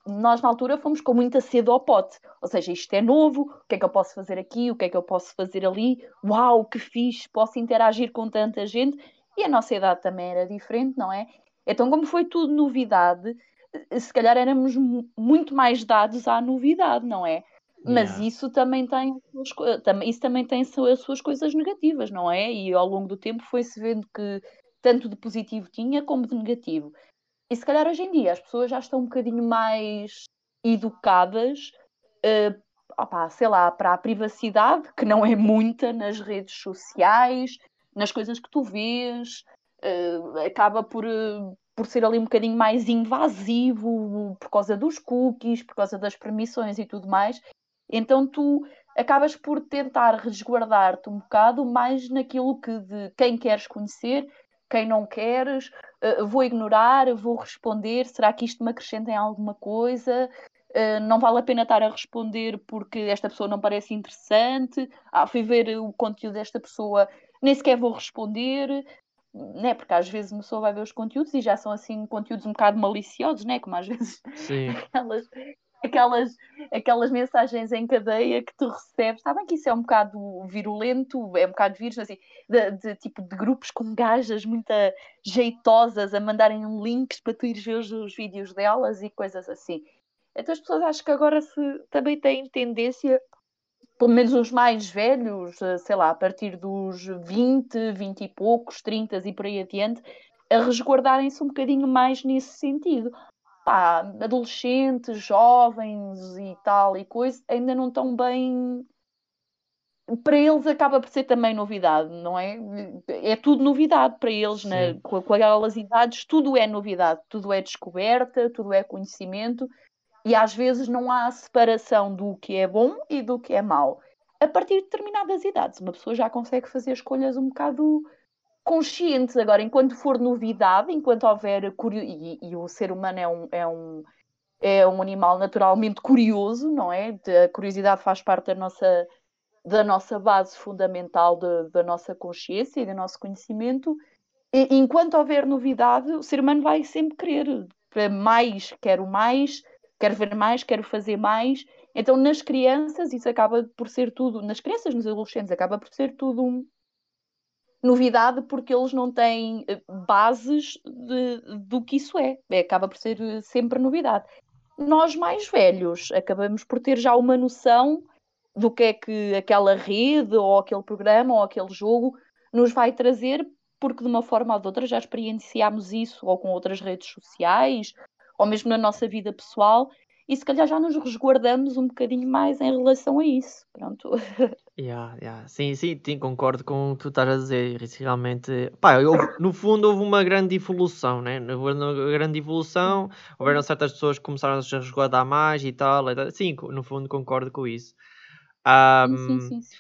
Nós na altura fomos com muita sede ao pote, ou seja, isto é novo, o que é que eu posso fazer aqui, o que é que eu posso fazer ali, uau, que fixe, posso interagir com tanta gente, e a nossa idade também era diferente, não é? Então, como foi tudo novidade, se calhar éramos mu- muito mais dados à novidade, não é? Mas Yeah. isso também tem, isso também tem as suas coisas negativas, não é? E ao longo do tempo foi-se vendo que tanto de positivo tinha como de negativo. E se calhar hoje em dia as pessoas já estão um bocadinho mais educadas, eh, opá, sei lá, para a privacidade, que não é muita nas redes sociais, nas coisas que tu vês, eh, acaba por, eh, por ser ali um bocadinho mais invasivo por causa dos cookies, por causa das permissões e tudo mais. Então tu acabas por tentar resguardar-te um bocado mais naquilo que de quem queres conhecer, quem não queres, eh, vou ignorar, vou responder, será que isto me acrescenta em alguma coisa? Eh, não vale a pena estar a responder porque esta pessoa não parece interessante. Ah, fui ver o conteúdo desta pessoa, nem sequer vou responder, né? Porque às vezes uma pessoa vai ver os conteúdos e já são assim conteúdos um bocado maliciosos, né? Como às vezes [laughs] aquelas, aquelas, aquelas mensagens em cadeia que tu recebes. Sabem que isso é um bocado virulento, é um bocado vírus, assim, de, de tipo de grupos com gajas muito jeitosas a mandarem links para tu ires ver os, os vídeos delas e coisas assim. Então as pessoas acho que agora se, também têm tendência, pelo menos os mais velhos, eh, sei lá, a partir dos 20, 20 e poucos, 30 e por aí adiante, a resguardarem-se um bocadinho mais nesse sentido. Pá, adolescentes, jovens e tal e coisa, ainda não estão bem. Para eles acaba por ser também novidade, não é? É tudo novidade para eles, né? Com aquelas idades, tudo é novidade, tudo é descoberta, tudo é conhecimento e às vezes não há separação do que é bom e do que é mau. A partir de determinadas idades, uma pessoa já consegue fazer escolhas um bocado conscientes. Agora, enquanto for novidade, enquanto houver curio... e, e o ser humano é um, é um é um animal naturalmente curioso, não é? A curiosidade faz parte da nossa da nossa base fundamental de, da nossa consciência e do nosso conhecimento. E, enquanto houver novidade, o ser humano vai sempre querer mais, quero mais, quero ver mais, quero fazer mais. Então, nas crianças, isso acaba por ser tudo, nas crianças, nos adolescentes, acaba por ser tudo um, novidade porque eles não têm eh, bases de, do que isso é. é. Acaba por ser eh, sempre novidade. Nós mais velhos acabamos por ter já uma noção do que é que aquela rede ou aquele programa ou aquele jogo nos vai trazer, porque de uma forma ou de outra já experienciámos isso ou com outras redes sociais ou mesmo na nossa vida pessoal e se calhar já nos resguardamos um bocadinho mais em relação a isso. Pronto. [laughs] Yeah, yeah. Sim, sim, sim, concordo com o que tu estás a dizer. Isso realmente, pá, no fundo houve uma grande evolução, né? Houve uma grande evolução, houveram certas pessoas que começaram a se resguardar mais e tal. e tal. Sim, no fundo concordo com isso. Ahm, sim, sim, sim.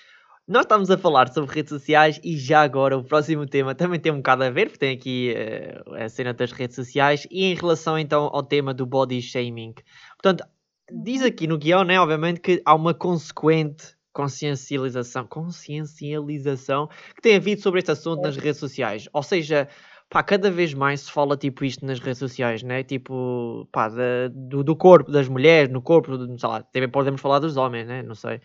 Nós estamos a falar sobre redes sociais e já agora o próximo tema também tem um bocado a ver, porque tem aqui eh, a cena das redes sociais e em relação então ao tema do body shaming. Portanto, diz aqui no guião, né, obviamente, que há uma consequente consciencialização, consciencialização que tem havido sobre este assunto nas redes sociais. Ou seja, pá, cada vez mais se fala tipo isto nas redes sociais, né? Tipo, pá, do, do corpo das mulheres, no corpo, sei lá, também podemos falar dos homens, né? Não sei.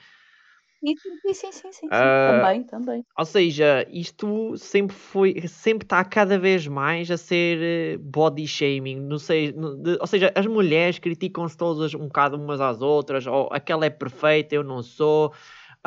Sim, sim, sim, sim. Ah, Também, também. Ou seja, isto sempre foi, sempre está cada vez mais a ser eh, body shaming, não sei, ou seja, as mulheres criticam-se todas um bocado umas às outras, ou aquela é perfeita, eu não sou,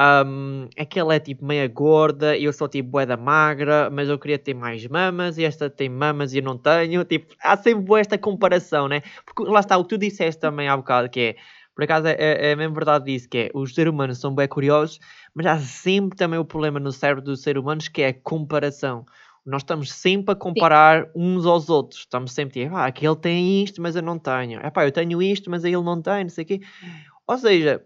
Um, aquela é tipo meia gorda eu sou tipo boeda magra, mas eu queria ter mais mamas e esta tem mamas e eu não tenho. Tipo, há sempre esta comparação, né? Porque lá está o que tu disseste também há bocado, que é por acaso é, é, é mesmo verdade isso, que é os seres humanos são bem curiosos, mas há sempre também o problema no cérebro dos seres humanos que é a comparação. Nós estamos sempre a comparar Sim. uns aos outros. Estamos sempre a dizer, ah, aquele tem isto, mas eu não tenho. Epá, eu tenho isto, mas ele não tem, não sei o quê. Ou seja,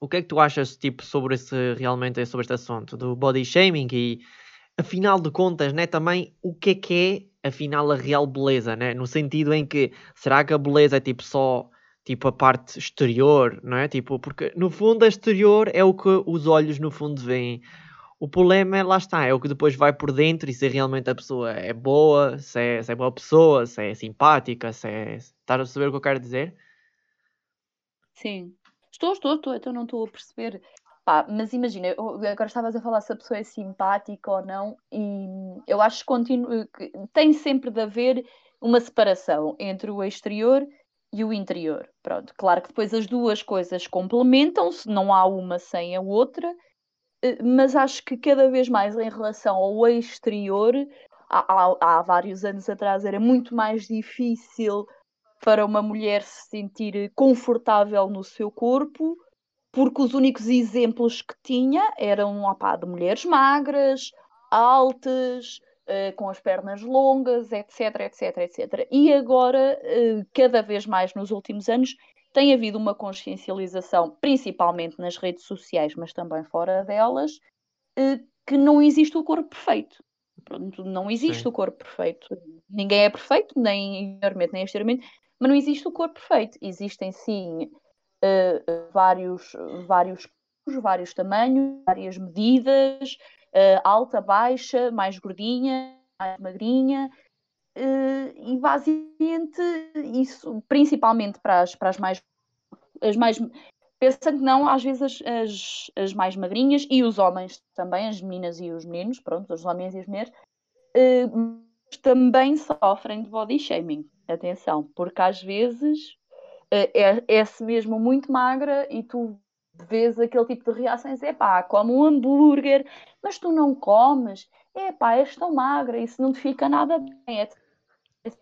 o que é que tu achas tipo, sobre esse, realmente sobre este assunto do body shaming e afinal de contas, né, também o que é que é afinal a real beleza, né? No sentido em que será que a beleza é tipo só tipo a parte exterior, não é? Tipo, porque no fundo a exterior é o que os olhos no fundo veem. O problema é, lá está, é o que depois vai por dentro e se realmente a pessoa é boa, se é, se é boa pessoa, se é simpática, se é. Estás a saber o que eu quero dizer? Sim. Estou, estou, estou, então não estou a perceber. Pá, mas imagina, agora estavas a falar se a pessoa é simpática ou não, e eu acho que, continu... que tem sempre de haver uma separação entre o exterior e o interior. Pronto, claro que depois as duas coisas complementam-se, não há uma sem a outra, eh, mas acho que cada vez mais em relação ao exterior, há, há, há vários anos atrás era muito mais difícil para uma mulher se sentir confortável no seu corpo, porque os únicos exemplos que tinha eram opá, de mulheres magras, altas, uh, com as pernas longas, etc, etc, etc. E agora, uh, cada vez mais nos últimos anos, tem havido uma consciencialização, principalmente nas redes sociais, mas também fora delas, uh, que não existe o corpo perfeito. Pronto, não existe Sim. o corpo perfeito. Ninguém é perfeito, nem interiormente, nem exteriormente, mas não existe o corpo perfeito. Existem sim vários, vários vários tamanhos, várias medidas, uh, alta, baixa, mais gordinha, mais magrinha. Uh, e basicamente isso, principalmente para as, para as mais as mais pensando que não, às vezes as, as, as, mais magrinhas e os homens também, as meninas e os meninos, pronto, os homens e as mulheres, uh, também sofrem de body shaming. Atenção, porque às vezes é, é-se mesmo muito magra e tu vês aquele tipo de reações, é pá, come um hambúrguer, mas tu não comes, é pá, és tão magra, isso não te fica nada bem. É,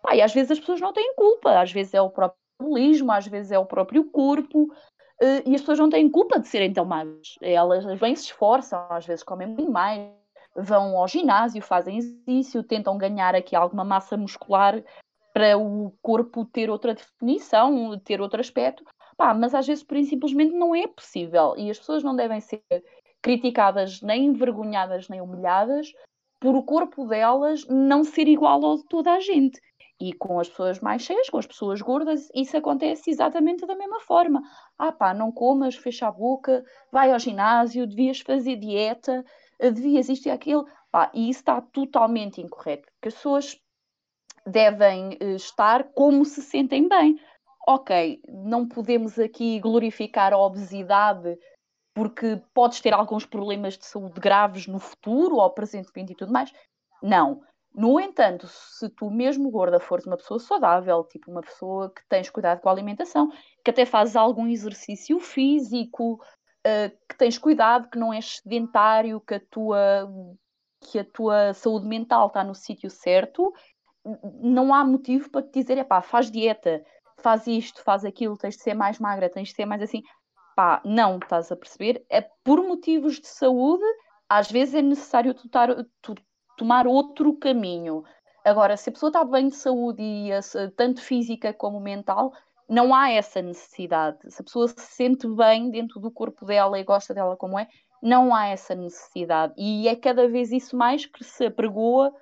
pá, e às vezes as pessoas não têm culpa, às vezes é o próprio metabolismo, às vezes é o próprio corpo, uh, e as pessoas não têm culpa de serem tão magras. Elas bem se esforçam, às vezes comem muito mais, vão ao ginásio, fazem exercício, tentam ganhar aqui alguma massa muscular para o corpo ter outra definição, ter outro aspecto, Pá, mas às vezes por simplesmente não é possível e as pessoas não devem ser criticadas, nem envergonhadas, nem humilhadas por o corpo delas não ser igual ao de toda a gente. E com as pessoas mais cheias, com as pessoas gordas, isso acontece exatamente da mesma forma. Ah pá, não comas, fecha a boca, vai ao ginásio, devias fazer dieta, devias isto e aquilo. Pá, e isso está totalmente incorreto. Que as pessoas devem eh, estar como se sentem bem ok, não podemos aqui glorificar a obesidade porque podes ter alguns problemas de saúde graves no futuro ou presentemente e tudo mais. Não. No entanto, se tu mesmo gorda fores uma pessoa saudável, tipo uma pessoa que tens cuidado com a alimentação, que até fazes algum exercício físico, uh, que tens cuidado, que não és sedentário, que a tua, que a tua saúde mental está no sítio certo, não há motivo para te dizer, pá, faz dieta, faz isto, faz aquilo, tens de ser mais magra, tens de ser mais assim. Pá, não, estás a perceber? É por motivos de saúde, às vezes é necessário tutar, tu, tomar outro caminho. Agora, se a pessoa está bem de saúde, e tanto física como mental, não há essa necessidade. Se a pessoa se sente bem dentro do corpo dela e gosta dela como é, não há essa necessidade. E é cada vez isso mais que se apregoa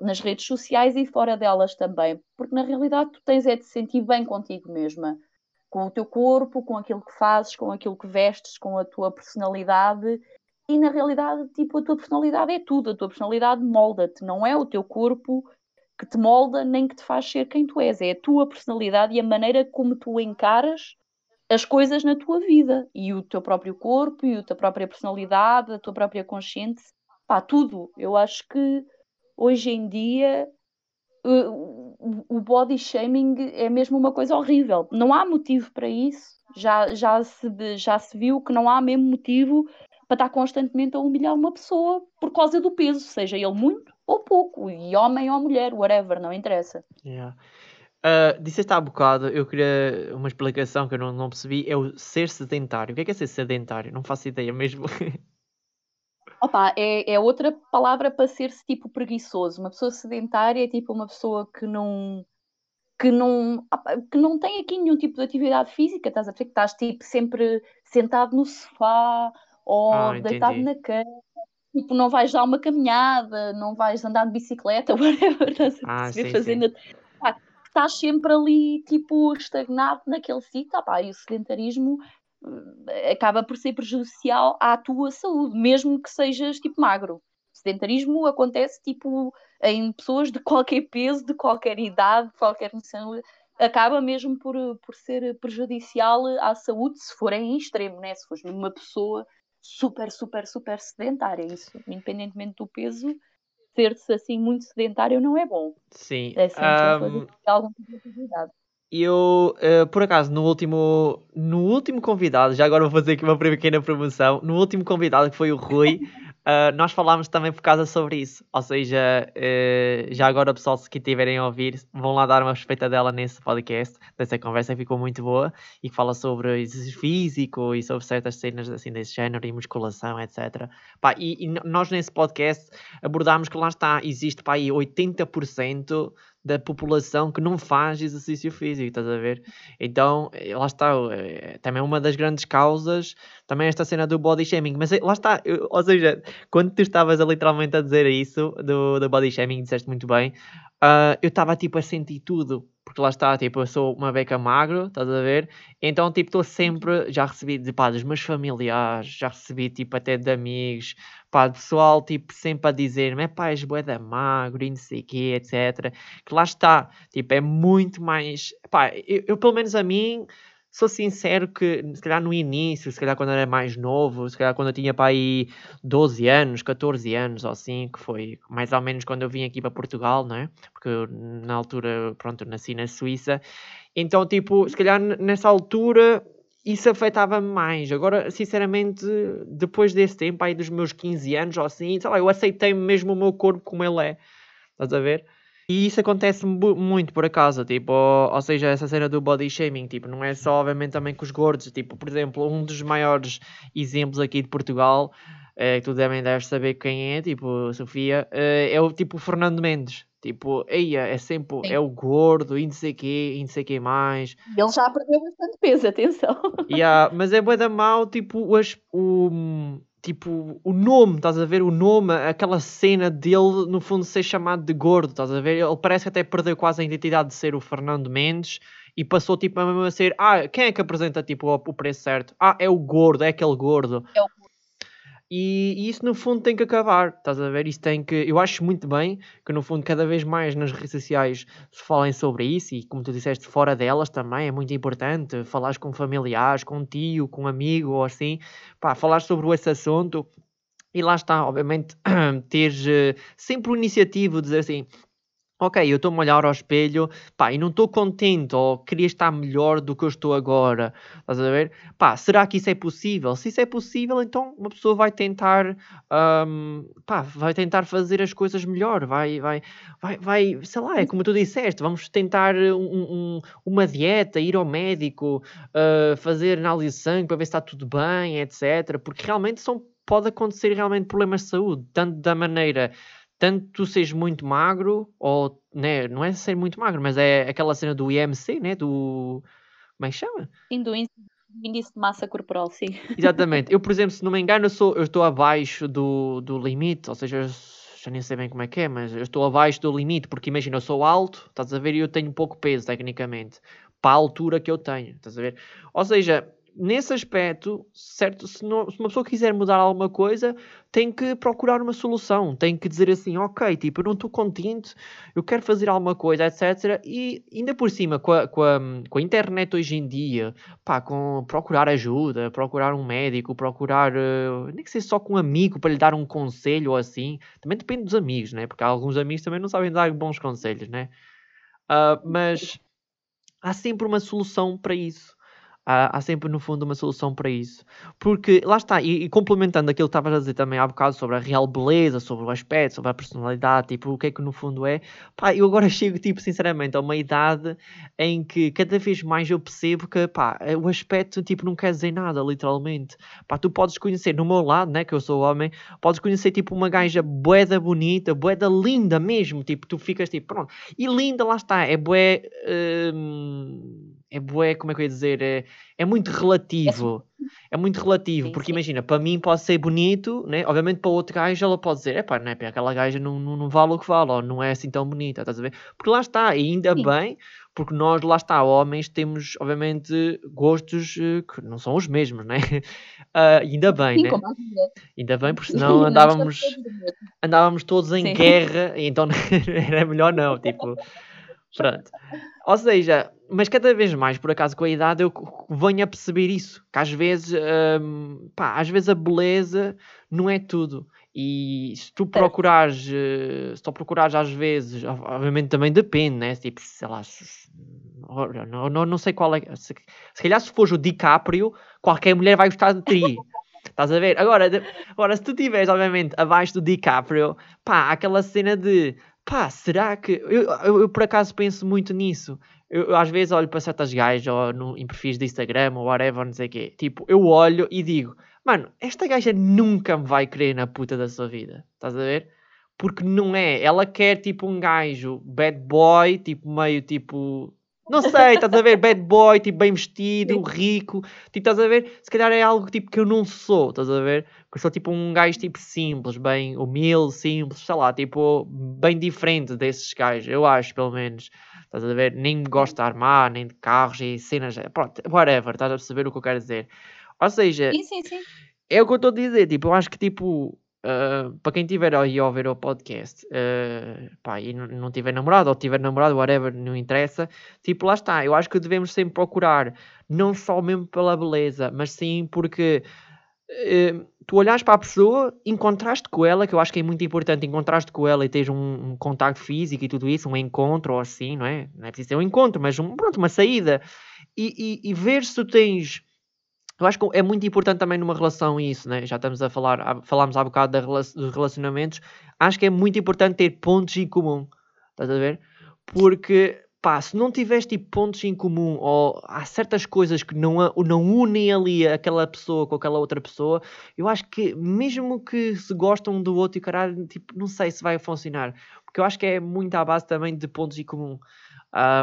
nas redes sociais e fora delas também, porque na realidade tu tens é de sentir bem contigo mesma, com o teu corpo, com aquilo que fazes, com aquilo que vestes, com a tua personalidade. E na realidade, tipo, a tua personalidade é tudo, a tua personalidade molda-te, não é o teu corpo que te molda nem que te faz ser quem tu és, é a tua personalidade e a maneira como tu encaras as coisas na tua vida. E o teu próprio corpo e a tua própria personalidade, a tua própria consciência, pá, tudo. Eu acho que hoje em dia o body shaming é mesmo uma coisa horrível. Não há motivo para isso. Já, já, se, já se viu que não há mesmo motivo para estar constantemente a humilhar uma pessoa por causa do peso, seja ele muito ou pouco, e homem ou mulher, whatever, não interessa. Yeah. Uh, disseste há bocado, eu queria uma explicação que eu não, não percebi, é o ser sedentário. O que é que é ser sedentário? Não faço ideia mesmo. [laughs] Opa, é, é outra palavra para ser-se tipo preguiçoso. Uma pessoa sedentária é tipo uma pessoa que não que não, que não tem aqui nenhum tipo de atividade física, estás a ver que estás tipo sempre sentado no sofá ou Ah, deitado entendi. na cama, tipo, não vais dar uma caminhada, não vais andar de bicicleta, [laughs] whatever, estás a Ah, sim, fazendo, sim. pá, estás sempre ali tipo estagnado naquele sítio, ah, pá, e o sedentarismo acaba por ser prejudicial à tua saúde, mesmo que sejas tipo magro. O sedentarismo acontece tipo em pessoas de qualquer peso, de qualquer idade, de qualquer nacionalidade. Acaba mesmo por, por ser prejudicial à saúde se for em extremo, né? Se fores uma pessoa super, super, super sedentária. Isso, independentemente do peso, ser-se assim muito sedentário não é bom. Sim. É sempre um... Eu, uh, por acaso, no último, no último convidado, já agora vou fazer aqui uma pequena promoção, no último convidado que foi o Rui, uh, [laughs] nós falámos também por causa sobre isso. Ou seja, uh, já agora, pessoal, se estiverem a ouvir, vão lá dar uma respeita dela nesse podcast, dessa conversa que ficou muito boa e que fala sobre exercício físico e sobre certas cenas assim desse género e musculação, etc. Pá, e, e nós nesse podcast abordámos que lá está, existe pá, aí 80% da população que não faz exercício físico, estás a ver? Então, eh, lá está, é, também uma das grandes causas, também esta cena do body shaming, mas lá está, ou seja, quando tu estavas literalmente a dizer isso, do, do body shaming, disseste muito bem, uh, eu estava tipo a sentir tudo, porque lá está, tipo, eu sou uma beca magro, estás a ver? Então, tipo, estou sempre, já recebi de, pá, dos meus familiares, já recebi, tipo, até de amigos, pá, pessoal, tipo, sempre a dizer-me, pá, és bué da magro e não sei quê, etc. Que lá está, tipo, é muito mais, pá, eu, eu pelo menos a mim, sou sincero que, se calhar no início, se calhar quando era mais novo, se calhar quando eu tinha para aí 12 anos, 14 anos ou assim, que foi mais ou menos quando eu vim aqui para Portugal, não é? Porque eu, na altura, pronto, nasci na Suíça. Então, tipo, se calhar nessa altura isso afetava-me mais. Agora, sinceramente, depois desse tempo, aí dos meus 15 anos ou assim, sei lá, eu aceitei mesmo o meu corpo como ele é. Estás a ver? E isso acontece muito por acaso, tipo, ou, ou, seja, essa cena do body shaming, tipo, não é só obviamente também com os gordos, tipo, por exemplo, um dos maiores exemplos aqui de Portugal, é, que tu devem deves saber quem é, tipo, Sofia, é, é o tipo Fernando Mendes, tipo, eia, é sempre, Sim. é o gordo, e não sei quê, e não sei quê mais. Ele já perdeu bastante peso, atenção. [laughs] Yeah, mas é bué da mal, tipo, o, tipo, o nome, estás a ver? O nome, aquela cena dele, no fundo, ser chamado de gordo, estás a ver? Ele parece que até perdeu quase a identidade de ser o Fernando Mendes e passou, tipo, a mesmo a ser, ah, quem é que apresenta, tipo, o, o preço certo? Ah, é o gordo, é aquele gordo. É o e, e, isso no fundo tem que acabar, estás a ver? Isso tem que. Eu acho muito bem que no fundo cada vez mais nas redes sociais se falem sobre isso e como tu disseste, fora delas também é muito importante. Falares com familiares, com tio, com amigo ou assim, pá, falar sobre esse assunto e lá está, obviamente, [clears throat] teres uh, sempre o iniciativo de dizer assim. Ok, eu estou a olhar ao espelho, pá, e não estou contente, ou queria estar melhor do que eu estou agora. Estás a ver? Pá, será que isso é possível? Se isso é possível, então uma pessoa vai tentar, um, pá, vai tentar fazer as coisas melhor, vai, vai, vai, vai, sei lá, é como tu disseste, vamos tentar um, um, uma dieta, ir ao médico, uh, fazer análise de sangue para ver se está tudo bem, etc. Porque realmente são, pode acontecer realmente problemas de saúde, tanto da maneira tanto tu seres muito magro, ou né, não é ser muito magro, mas é aquela cena do IMC, né? Do. Como é que chama? Sim, do índice de massa corporal, sim. Exatamente. Eu, por exemplo, se não me engano, eu, sou, eu estou abaixo do, do limite, ou seja, já nem sei bem como é que é, mas eu estou abaixo do limite, porque imagina, eu sou alto, estás a ver, e eu tenho pouco peso, tecnicamente, para a altura que eu tenho, estás a ver? Ou seja, nesse aspecto, certo, se, não, se, uma pessoa quiser mudar alguma coisa, tem que procurar uma solução, tem que dizer assim, ok, tipo, eu não estou contente, eu quero fazer alguma coisa, etc. E ainda por cima, com a, com a, com a internet hoje em dia, pá, com procurar ajuda, procurar um médico, procurar, uh, nem que seja só com um amigo para lhe dar um conselho ou assim, também depende dos amigos, né? Porque alguns amigos também não sabem dar bons conselhos, né? Uh, mas há sempre uma solução para isso. Há, há sempre, no fundo, uma solução para isso. Porque, lá está, e, e complementando aquilo que estavas a dizer também há bocado sobre a real beleza, sobre o aspecto, sobre a personalidade, tipo, o que é que no fundo é, pá, eu agora [laughs] chego, tipo, sinceramente, a uma idade em que cada vez mais eu percebo que, pá, o aspecto, tipo, não quer dizer nada, literalmente. Pá, tu podes conhecer, no meu lado, né, que eu sou homem, podes conhecer, tipo, uma gaja boeda bonita, boeda linda mesmo, tipo, tu ficas, tipo, pronto. E linda, lá está, é bué... Hum é bué, como é que eu ia dizer? É, é muito relativo. É muito relativo, sim, porque sim. imagina, para mim pode ser bonito, né? Obviamente para outro gajo ela pode dizer, é pá, né? aquela gaja não, não, não vale o que vale, ou não é assim tão bonita, estás a ver? Porque lá está, e ainda sim. bem, porque nós, lá está, homens, temos obviamente gostos uh, que não são os mesmos, né? Uh, [laughs] ainda bem, né? Ainda bem, porque [laughs] senão andávamos, andávamos todos em guerra, então [laughs] era melhor não, tipo, pronto. Ou seja, mas cada vez mais, por acaso, com a idade, eu venho a perceber isso. Que às vezes, hum, pá, às vezes a beleza não é tudo. E se tu procurares, eh, se tu procurares às vezes, obviamente também depende, né? Tipo, sei lá, não, não, não sei qual é. Se, se calhar se fores o DiCaprio, qualquer mulher vai gostar de ti. [laughs] Estás a ver? Agora, agora se tu estiveres, obviamente, abaixo do DiCaprio, pá, aquela cena de pá, será que. Eu, eu, eu, por acaso penso muito nisso. Eu, às vezes olho para certas gajas ou no, em perfis de Instagram ou whatever, não sei o quê. Tipo, eu olho e digo, mano, esta gaja nunca me vai querer na puta da sua vida. Estás a ver? Porque não é. Ela quer tipo um gajo bad boy, tipo meio tipo. Não sei, estás a ver? Bad boy, tipo bem vestido, rico. Tipo, estás a ver? Se calhar é algo tipo que eu não sou, estás a ver? Que eu sou tipo um gajo tipo simples, bem humilde, simples, sei lá, tipo, bem diferente desses gajos, eu acho, pelo menos. Estás a ver? Nem gosto de armar, nem de carros e cenas. Pronto, whatever, estás a perceber o que eu quero dizer. Ou seja, sim, sim, sim. é o que eu estou a dizer. Tipo, eu acho que tipo. Uh, para quem tiver aí a ouvir o podcast uh, pá, e não tiver namorado ou tiver namorado, whatever, não interessa, tipo, lá está. Eu acho que devemos sempre procurar, não só mesmo pela beleza, mas sim porque uh, tu olhas para a pessoa, encontraste com ela, que eu acho que é muito importante, encontraste com ela e tens um, um contacto físico e tudo isso, um encontro ou assim, não é? Não é preciso ter um encontro, mas um, pronto, uma saída. E, e, e ver se tu tens. Eu acho que é muito importante também numa relação isso, né? Já estamos a falar, falámos há bocado da, dos relacionamentos. Acho que é muito importante ter pontos em comum. Estás a ver? Porque pá, se não tiveres tipo pontos em comum ou há certas coisas que não, não unem ali aquela pessoa com aquela outra pessoa, eu acho que mesmo que se gostam um do outro e caralho, tipo, não sei se vai funcionar. Porque eu acho que é muito à base também de pontos em comum.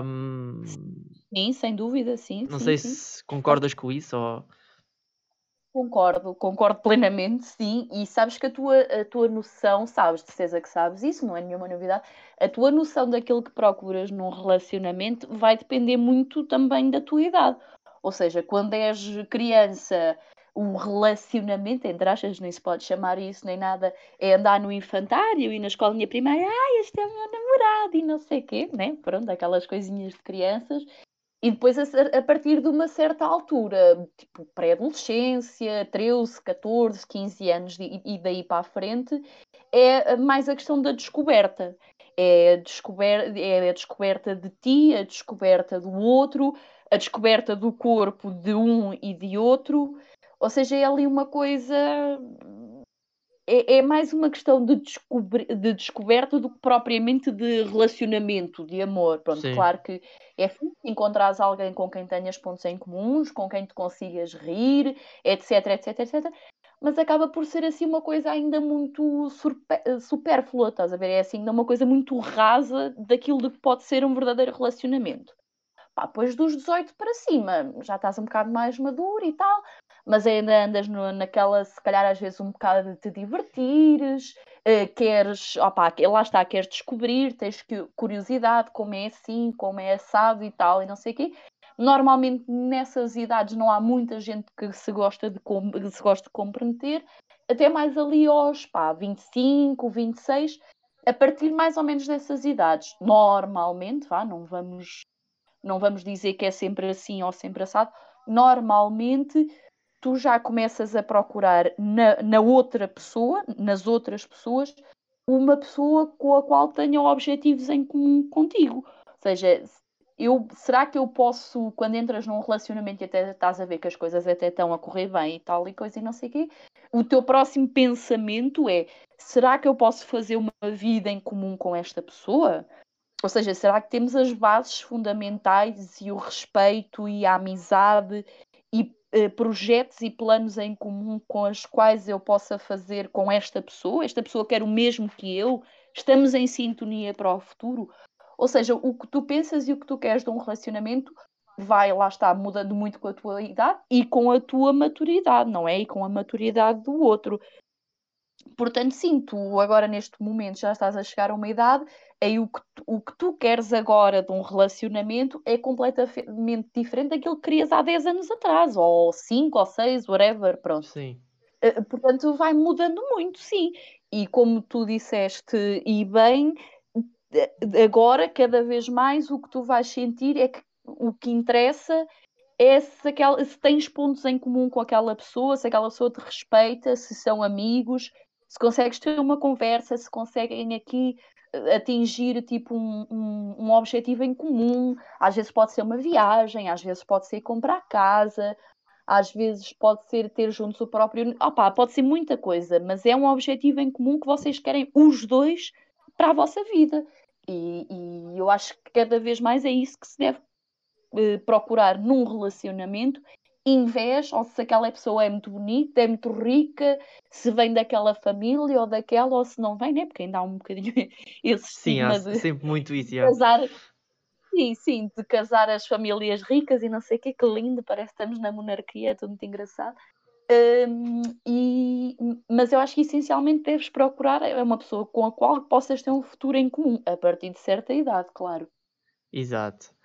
Um... Sim, sem dúvida, sim. Não sim, sei sim. se concordas com isso ou... Concordo, concordo plenamente, sim, e sabes que a tua, a tua noção, sabes de certeza que sabes isso, não é nenhuma novidade, a tua noção daquilo que procuras num relacionamento vai depender muito também da tua idade. Ou seja, quando és criança, um relacionamento, entre aspas, nem se pode chamar isso nem nada, é andar no infantário e na escolinha primária, ah, este é o meu namorado e não sei o quê, né? Pronto, aquelas coisinhas de crianças. E depois, a, partir de uma certa altura, tipo pré-adolescência, 13, 14, 15 anos e daí para a frente, é mais a questão da descoberta. É a, descober é a descoberta de ti, a descoberta do outro, a descoberta do corpo de um e de outro. Ou seja, é ali uma coisa é, é, mais uma questão de, de, descoberta do que propriamente de relacionamento, de amor. Pronto, Sim. claro que é fixe encontrares alguém com quem tenhas pontos em comuns, com quem te consigas rir, etc, etc, etc. Mas acaba por ser assim uma coisa ainda muito supérflua, estás a ver? É assim ainda uma coisa muito rasa daquilo de que pode ser um verdadeiro relacionamento. Pá, depois dos 18 para cima, já estás um bocado mais maduro e tal, mas ainda andas no, naquela, se calhar às vezes um bocado de te divertires, uh, queres, opa, lá está, queres descobrir, tens curiosidade, como é assim, como é assado e tal, e não sei o quê. Normalmente nessas idades não há muita gente que se gosta de, que se gosta de comprometer, até mais ali aos pá, 25, 26, a partir mais ou menos dessas idades. Normalmente, vá, não vamos, não vamos dizer que é sempre assim ou sempre assado, normalmente tu já começas a procurar na, na outra pessoa, nas outras pessoas, uma pessoa com a qual tenham objetivos em comum contigo. Ou seja, eu, será que eu posso, quando entras num relacionamento e até estás a ver que as coisas até estão a correr bem e tal e coisa e não sei o quê, o teu próximo pensamento é: será que eu posso fazer uma vida em comum com esta pessoa? Ou seja, será que temos as bases fundamentais e o respeito e a amizade eh, projetos e planos em comum com as quais eu possa fazer com esta pessoa? Esta pessoa quer o mesmo que eu? Estamos em sintonia para o futuro? Ou seja, o que tu pensas e o que tu queres de um relacionamento vai, lá está, mudando muito com a tua idade e com a tua maturidade, não é? E com a maturidade do outro. Portanto, sim, tu agora neste momento já estás a chegar a uma idade, aí o que, o que tu queres agora de um relacionamento é completamente diferente daquilo que querias há 10 anos atrás, ou 5 ou 6, whatever, pronto. Sim. Uh, portanto, vai mudando muito, sim. E como tu disseste, e bem, agora, cada vez mais, o que tu vais sentir é que o que interessa é se, aquela, se tens pontos em comum com aquela pessoa, se aquela pessoa te respeita, se são amigos, se consegues ter uma conversa, se conseguem aqui eh, atingir tipo um, um, um, objetivo em comum. Às vezes pode ser uma viagem, às vezes pode ser comprar casa, às vezes pode ser ter juntos o próprio. Opa, pode ser muita coisa, mas é um objetivo em comum que vocês querem os dois para a vossa vida. E, e eu acho que cada vez mais é isso que se deve eh, procurar num relacionamento, em vez, ou se aquela pessoa é muito bonita, é muito rica, se vem daquela família ou daquela, ou se não vem, né? Porque ainda há um bocadinho [laughs] esse Sim, há de sempre muito isso. Casar, sim, sim, de casar as famílias ricas e não sei o que, que lindo, parece que estamos na monarquia, é tudo muito engraçado. Um, e, mas eu acho que essencialmente deves procurar é uma pessoa com a qual possas ter um futuro em comum, a partir de certa idade, claro. Exato.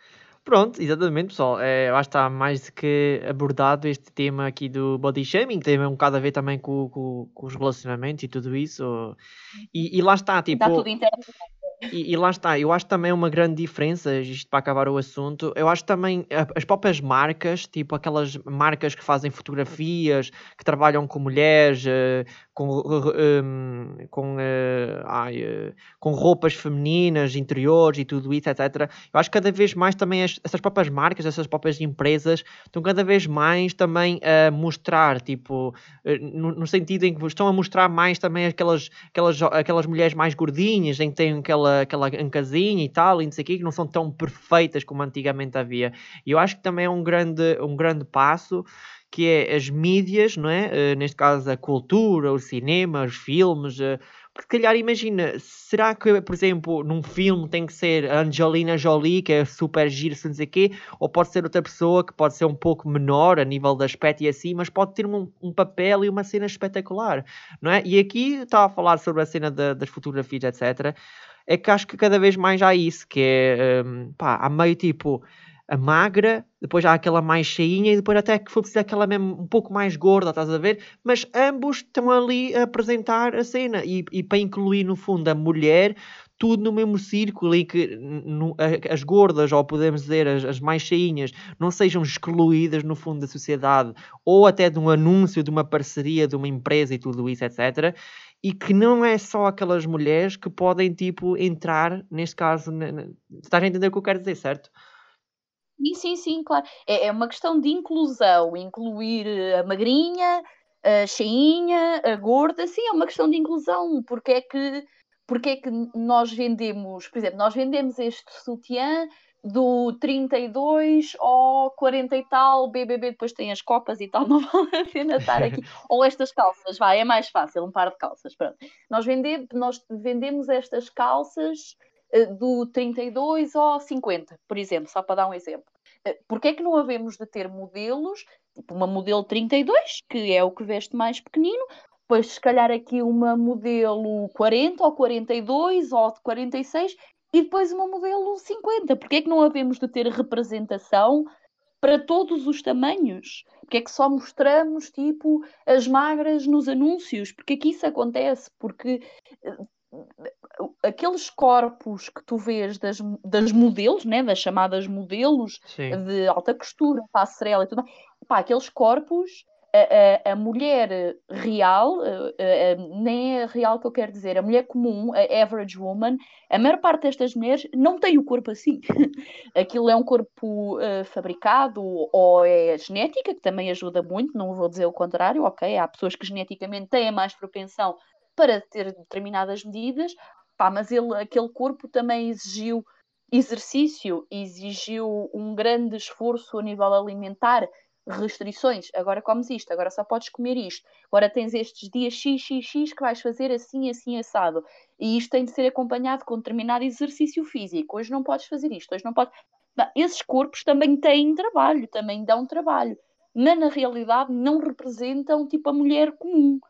Pronto, exatamente, pessoal. É, eu acho que está mais do que abordado este tema aqui do body shaming, que tem um bocado a ver também com, com, com os relacionamentos e tudo isso. E, e lá está, tipo. Está tudo interno. E, e, lá está, eu acho também uma grande diferença, isto para acabar o assunto, eu acho também as próprias marcas, tipo aquelas marcas que fazem fotografias, que trabalham com mulheres, eh, com, um, com, uh, ai, com roupas femininas, interiores e tudo isso, etc. Eu acho que cada vez mais também as, essas próprias marcas, essas próprias empresas estão cada vez mais também a mostrar, tipo, no, no sentido em que estão a mostrar mais também aquelas, aquelas, aquelas mulheres mais gordinhas, em que têm aquela, aquela ancasinha e tal, e não sei o quê, que não são tão perfeitas como antigamente havia. E eu acho que também é um grande, um grande passo que é as mídias, não é? Uh, neste caso a cultura, o cinema, os filmes. Uh, porque, calhar, imagina, será que, por exemplo, num filme tem que ser Angelina Jolie, que é super giro, se não sei quê, ou pode ser outra pessoa que pode ser um pouco menor a nível de aspecto e assim, mas pode ter um, um papel e uma cena espetacular, não é? E aqui estava a falar sobre a cena de, das fotografias, etc. É que acho que cada vez mais há isso, que é, um, pá, há meio tipo a magra, depois há aquela mais cheinha e depois até que for preciso aquela mesmo um pouco mais gorda, estás a ver? Mas ambos estão ali a apresentar a cena e, e para incluir no fundo a mulher tudo no mesmo círculo e que no, as gordas, ou podemos dizer as, as, mais cheinhas, não sejam excluídas no fundo da sociedade, ou até de um anúncio de uma parceria de uma empresa e tudo isso, etc. E que não é só aquelas mulheres que podem, tipo, entrar, neste caso, estás a entender o que eu quero dizer, certo? Sim, sim, sim, claro. É, é uma questão de inclusão, incluir eh, a magrinha, a cheinha, a gorda, sim, é uma questão de inclusão. Porque é que, porque é que nós vendemos, por exemplo, nós vendemos este sutiã do 32 ao 40 e tal, BBB depois tem as copas e tal, [laughs] não vale a pena estar aqui. [laughs] Ou estas calças, vai, é mais fácil, um par de calças, pronto. Nós, vende, nós vendemos estas calças eh, do 32 ao 50, por exemplo, só para dar um exemplo. Eh, Porquê é que não havemos de ter modelos, tipo uma modelo 32, que é o que veste mais pequenino, depois se calhar aqui uma modelo 40 ou 42 ou 46 e depois uma modelo 50. Porquê é que não havemos de ter representação para todos os tamanhos? Porque é que só mostramos tipo as magras nos anúncios? Porque é que isso acontece? Porque eh, aqueles corpos que tu vês das, das modelos, né, das chamadas modelos Sim. de alta costura, passarela e tudo pá, aqueles corpos a, a, a mulher real, a, nem é real que eu quero dizer, a mulher comum, a average woman, a maior parte destas mulheres não tem o corpo assim. [laughs] Aquilo é um corpo uh, fabricado ou é genética, que também ajuda muito, não vou dizer o contrário, ok? Há pessoas que geneticamente têm mais propensão para ter determinadas medidas, pá, mas ele, aquele corpo também exigiu exercício, exigiu um grande esforço a nível alimentar, restrições, agora comes isto, agora só podes comer isto, agora tens estes dias x, x, x que vais fazer assim, assim, assado. E isto tem de ser acompanhado com determinado exercício físico. Hoje não podes fazer isto, hoje não podes. Esses corpos também têm trabalho, também dão trabalho. Mas na realidade não representam tipo a mulher comum.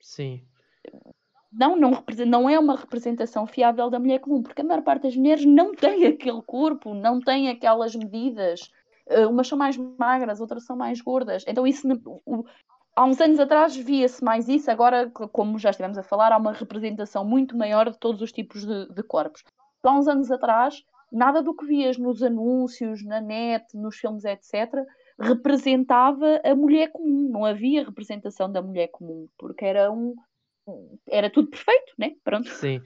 Sim. Não, não, não é uma representação fiável da mulher comum, porque a maior parte das mulheres não tem aquele corpo, não tem aquelas medidas Uh, umas são mais magras, outras são mais gordas. Então, isso o, há uns anos atrás via-se mais isso, agora, como já estivemos a falar, há uma representação muito maior de todos os tipos de, de corpos. Há uns anos atrás, nada do que vias nos anúncios, na net, nos filmes, etc., representava a mulher comum. Não havia representação da mulher comum, porque era um. Era tudo perfeito, né? Pronto. Sim.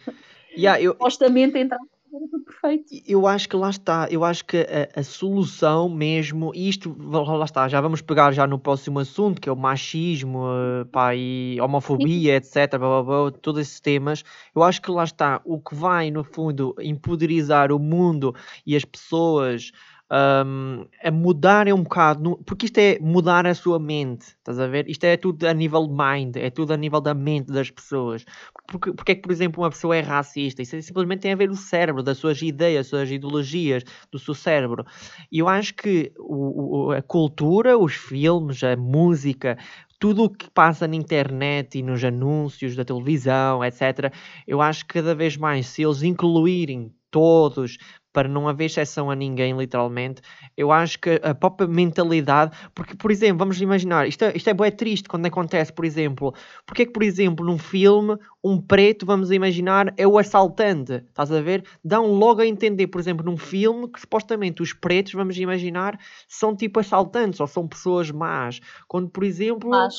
Yeah, eu... [laughs] Supostamente entrava era tudo perfeito. Eu acho que lá está, eu acho que a, a solução mesmo, e isto, lá está, já vamos pegar já no próximo assunto, que é o machismo, uh, pá, e homofobia, etc, blá, blá, blá, todos esses temas, eu acho que lá está, o que vai, no fundo, empoderizar o mundo e as pessoas um, a mudarem um bocado, porque isto é mudar a sua mente, estás a ver? Isto é tudo a nível mind, é tudo a nível da mente das pessoas. Porque, porque é que, por exemplo, uma pessoa é racista? Isso é, simplesmente tem a ver o cérebro, das suas ideias, das suas ideologias, do seu cérebro. E eu acho que o, o, a cultura, os filmes, a música, tudo o que passa na internet e nos anúncios da televisão, etc., eu acho que cada vez mais, se eles incluírem todos para não haver exceção a ninguém, literalmente. Eu acho que a própria mentalidade, porque, por exemplo, vamos imaginar, isto é, isto é bem triste quando acontece, por exemplo, porque é que, por exemplo, num filme, um preto, vamos imaginar, é o assaltante, estás a ver? Dão logo a entender, por exemplo, num filme, que supostamente os pretos, vamos imaginar, são tipo assaltantes ou são pessoas más. Quando, por exemplo, Mas,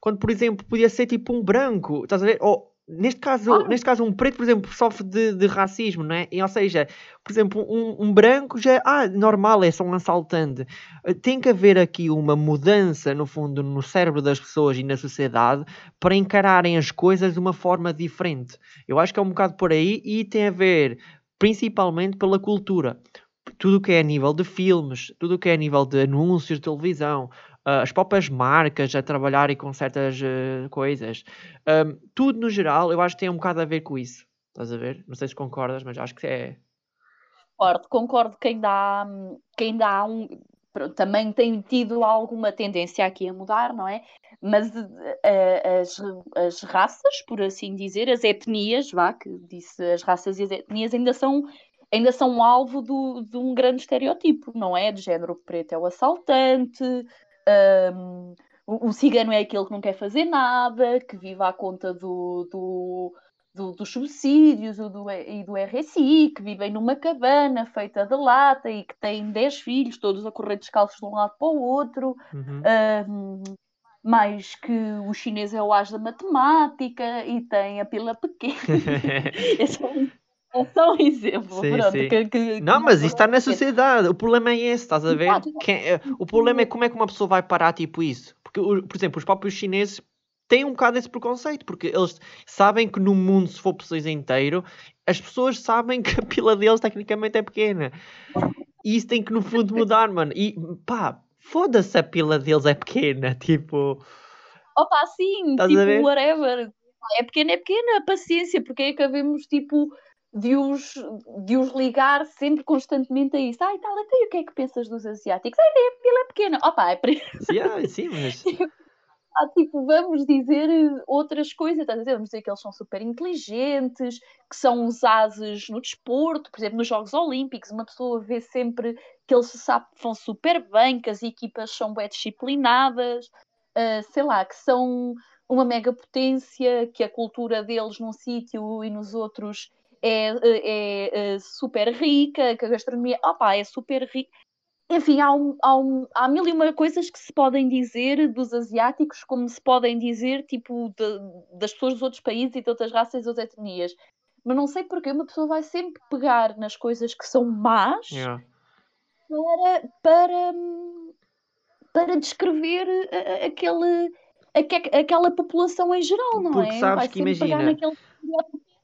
quando, por exemplo, podia ser tipo um branco, estás a ver? Ou, Neste caso, ah. neste caso, um preto, por exemplo, sofre de, de racismo, não é? E, ou seja, por exemplo, um, um, branco já é ah, normal, é só um assaltante. Eh, tem que haver aqui uma mudança, no fundo, no cérebro das pessoas e na sociedade para encararem as coisas de uma forma diferente. Eu acho que é um bocado por aí e tem a ver principalmente pela cultura. Tudo o que é a nível de filmes, tudo o que é a nível de anúncios de televisão, uh, as próprias marcas a trabalharem com certas uh, coisas. Um, tudo no geral, eu acho que tem um bocado a ver com isso. Estás a ver? Não sei se concordas, mas acho que é. Concordo, concordo que ainda há, que ainda há um. Também tem tido alguma tendência aqui a mudar, não é? Mas uh, as, as raças, por assim dizer, as etnias, vá, que disse as raças e as etnias ainda são ainda são alvo do, de um grande estereotipo, não é? De género preto é o assaltante, um, o, o, cigano é aquele que não quer fazer nada, que vive à conta do, do, do dos subsídios do, e do RSI, que vivem numa cabana feita de lata e que têm 10 filhos, todos a correr descalços de um lado para o outro. Uhum. Um, mais que o chinês é o as da matemática e tem a pila pequena. [laughs] [laughs] é só é só um exemplo. Sim, pronto, sim. Que, que, não, mas isso está na sociedade. O problema é esse, estás a ver? Quem, é, o problema é como é que uma pessoa vai parar tipo isso. Porque, por exemplo, os próprios chineses têm um bocado esse preconceito, porque eles sabem que no mundo, se for preciso inteiro, as pessoas sabem [laughs] que a pila deles tecnicamente é pequena. E isso tem que, no fundo, mudar, mano. E pá, foda-se a pila deles é pequena, [laughs] tipo. Opa, sim, Estás tipo, whatever. É pequena, é pequena, paciência, porque é que havemos, tipo de os, de os ligar sempre constantemente a isso. Ai, tal, até o que é que pensas dos asiáticos? Ai, ele é pequeno. Opa, é para... sim, sim, mas... [laughs] Ah, tipo, vamos dizer outras coisas, estás a dizer? Vamos dizer que eles são super inteligentes, que são os ases no desporto, por exemplo, nos Jogos Olímpicos, uma pessoa vê sempre que eles se safam super bem, que as equipas são bem disciplinadas, uh, sei lá, que são uma mega potência, que a cultura deles num sítio e nos outros é, é, é, super rica, que a gastronomia opa, é super rica. enfim, há, um, há, um, há mil e uma coisas que se podem dizer dos asiáticos, como se podem dizer, tipo, de, das pessoas dos outros países e de outras raças e outras etnias. Mas não sei porque uma pessoa vai sempre pegar nas coisas que são más Yeah. para, para, para descrever aquele, aque- aquela população em geral, não Porque é? sabes vai que imagina- estereótipos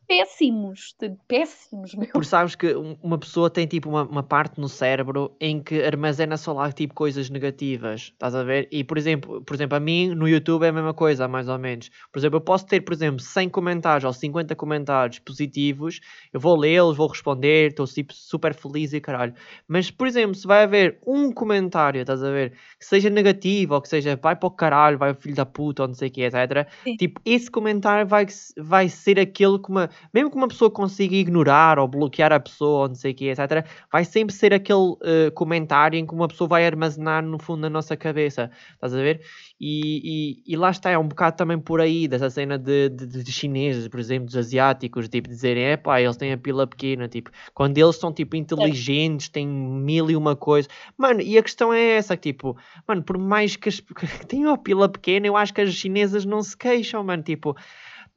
péssimos, péssimos, meu. Porque sabes que um- uma pessoa tem tipo uma, uma parte no cérebro em que armazena só lá tipo coisas negativas, estás a ver? E por exemplo, por exemplo, a mim no YouTube é a mesma coisa, mais ou menos. Por exemplo, eu posso ter, por exemplo, 100 comentários ou 50 comentários positivos, eu vou lê-los, vou responder, estou tipo, super feliz e caralho. Mas, por exemplo, se vai haver um comentário, estás a ver, que seja negativo ou que seja vai para o caralho, vai filho da puta ou não sei o que, etc. Sim. Tipo, esse comentário vai, vai ser aquele que uma, mesmo que uma pessoa consiga ignorar ou bloquear a pessoa ou não sei o que, etc., vai sempre ser aquele eh, comentário em que uma pessoa vai armazenar no fundo na nossa cabeça, estás a ver? E, e, e lá está, é um bocado também por aí, dessa cena de, de, de chineses, por exemplo, dos asiáticos, tipo, dizerem, é pá, eles têm a pila pequena, tipo, quando eles são, tipo, inteligentes, têm mil e uma coisa. Mano, e a questão é essa, tipo, mano, por mais que, as, [laughs] que tenham a pila pequena, eu acho que as chinesas não se queixam, mano, tipo,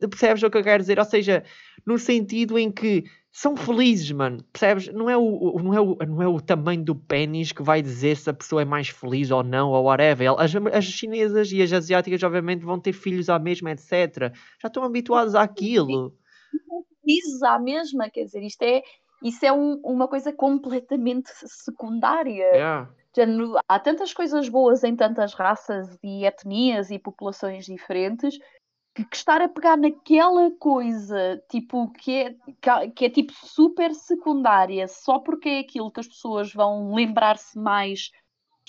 percebes o que eu quero dizer? Ou seja, no sentido em que são felizes, mano. Percebes? Não é o, não é o, não é o tamanho do pênis que vai dizer se a pessoa é mais feliz ou não, ou whatever. As, as chinesas e as asiáticas, obviamente, vão ter filhos à mesma, etc. Já estão habituados àquilo. Isso à mesma, quer dizer, isto é, isso é um- uma coisa completamente secundária. Yeah. Há tantas coisas boas em tantas raças e etnias e populações diferentes que, que estar a pegar naquela coisa tipo que é, que, que é tipo super secundária só porque é aquilo que as pessoas vão lembrar-se mais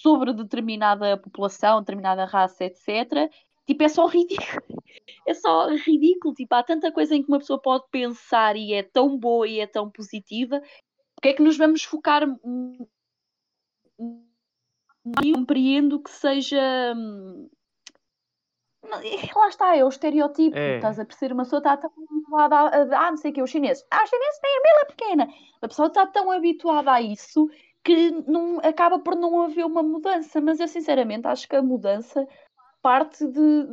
sobre determinada população, determinada raça, etc. Tipo, é só ridículo. [laughs] É só ridículo. Tipo, há tanta coisa em que uma pessoa pode pensar e é tão boa e é tão positiva. Porque é que nos vamos focar hum, eu compreendo que seja. Lá está, é o estereotipo. É. Estás a perceber? Uma pessoa está tão habituada a, a- ah, não sei o que, os chineses. Ah, os chineses têm a mila pequena. A pessoa está tão habituada a isso que não, acaba por não haver uma mudança. Mas eu, sinceramente, acho que a mudança parte de,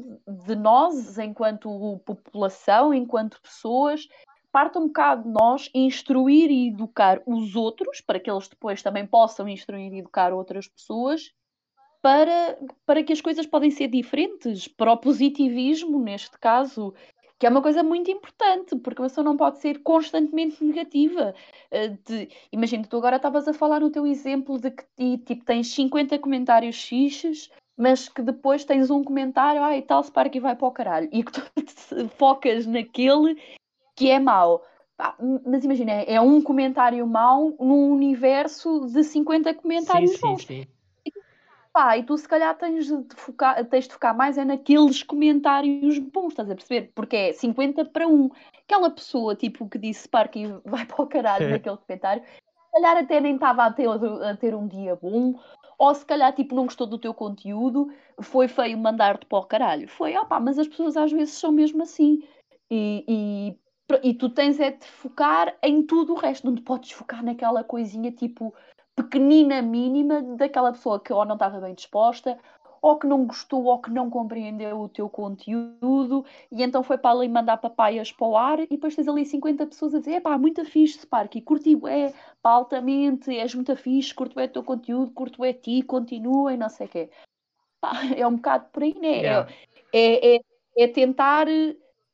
de nós, enquanto população, enquanto pessoas, parte um bocado de nós instruir e educar os outros, para que eles depois também possam instruir e educar outras pessoas, para, para que as coisas podem ser diferentes, para o positivismo, neste caso, que é uma coisa muito importante, porque uma pessoa não pode ser constantemente negativa. Eh, de- imagina, tu agora estavas a falar no teu exemplo de que ti- tipo, tens 50 comentários xixes, mas que depois tens um comentário, ah, e tal, Sparky vai para o caralho, e que tu [laughs] focas naquele que é mau. M- mas imagina, é é um comentário mau num universo de 50 Sim, comentários sim, bons. sim. Pá, e tu se calhar tens de focar, tens de focar mais é naqueles comentários bons, estás a perceber? Porque é 50 para 1. Aquela pessoa, tipo, que disse Sparky [laughs] vai para o caralho naquele comentário, se calhar até nem estava a ter, a ter um dia bom, ou se calhar, tipo, não gostou do teu conteúdo, foi feio mandar-te para o caralho. Foi, opá, mas as pessoas às vezes são mesmo assim. E, e, e tu tens é de focar em tudo o resto, não te podes focar naquela coisinha, tipo, pequenina, mínima, daquela pessoa que ou não estava bem disposta, ou que não gostou, ou que não compreendeu o teu conteúdo, e então foi para ali mandar papaias para o ar, e depois tens ali 50 pessoas a dizer: é pá, muito fixe, Sparky, curti, é, pá, altamente, és muito fixe, curto é o teu conteúdo, curto é ti, continua e não sei o quê. Pá, é um bocado por aí, né? É- Yeah. é, é, é tentar.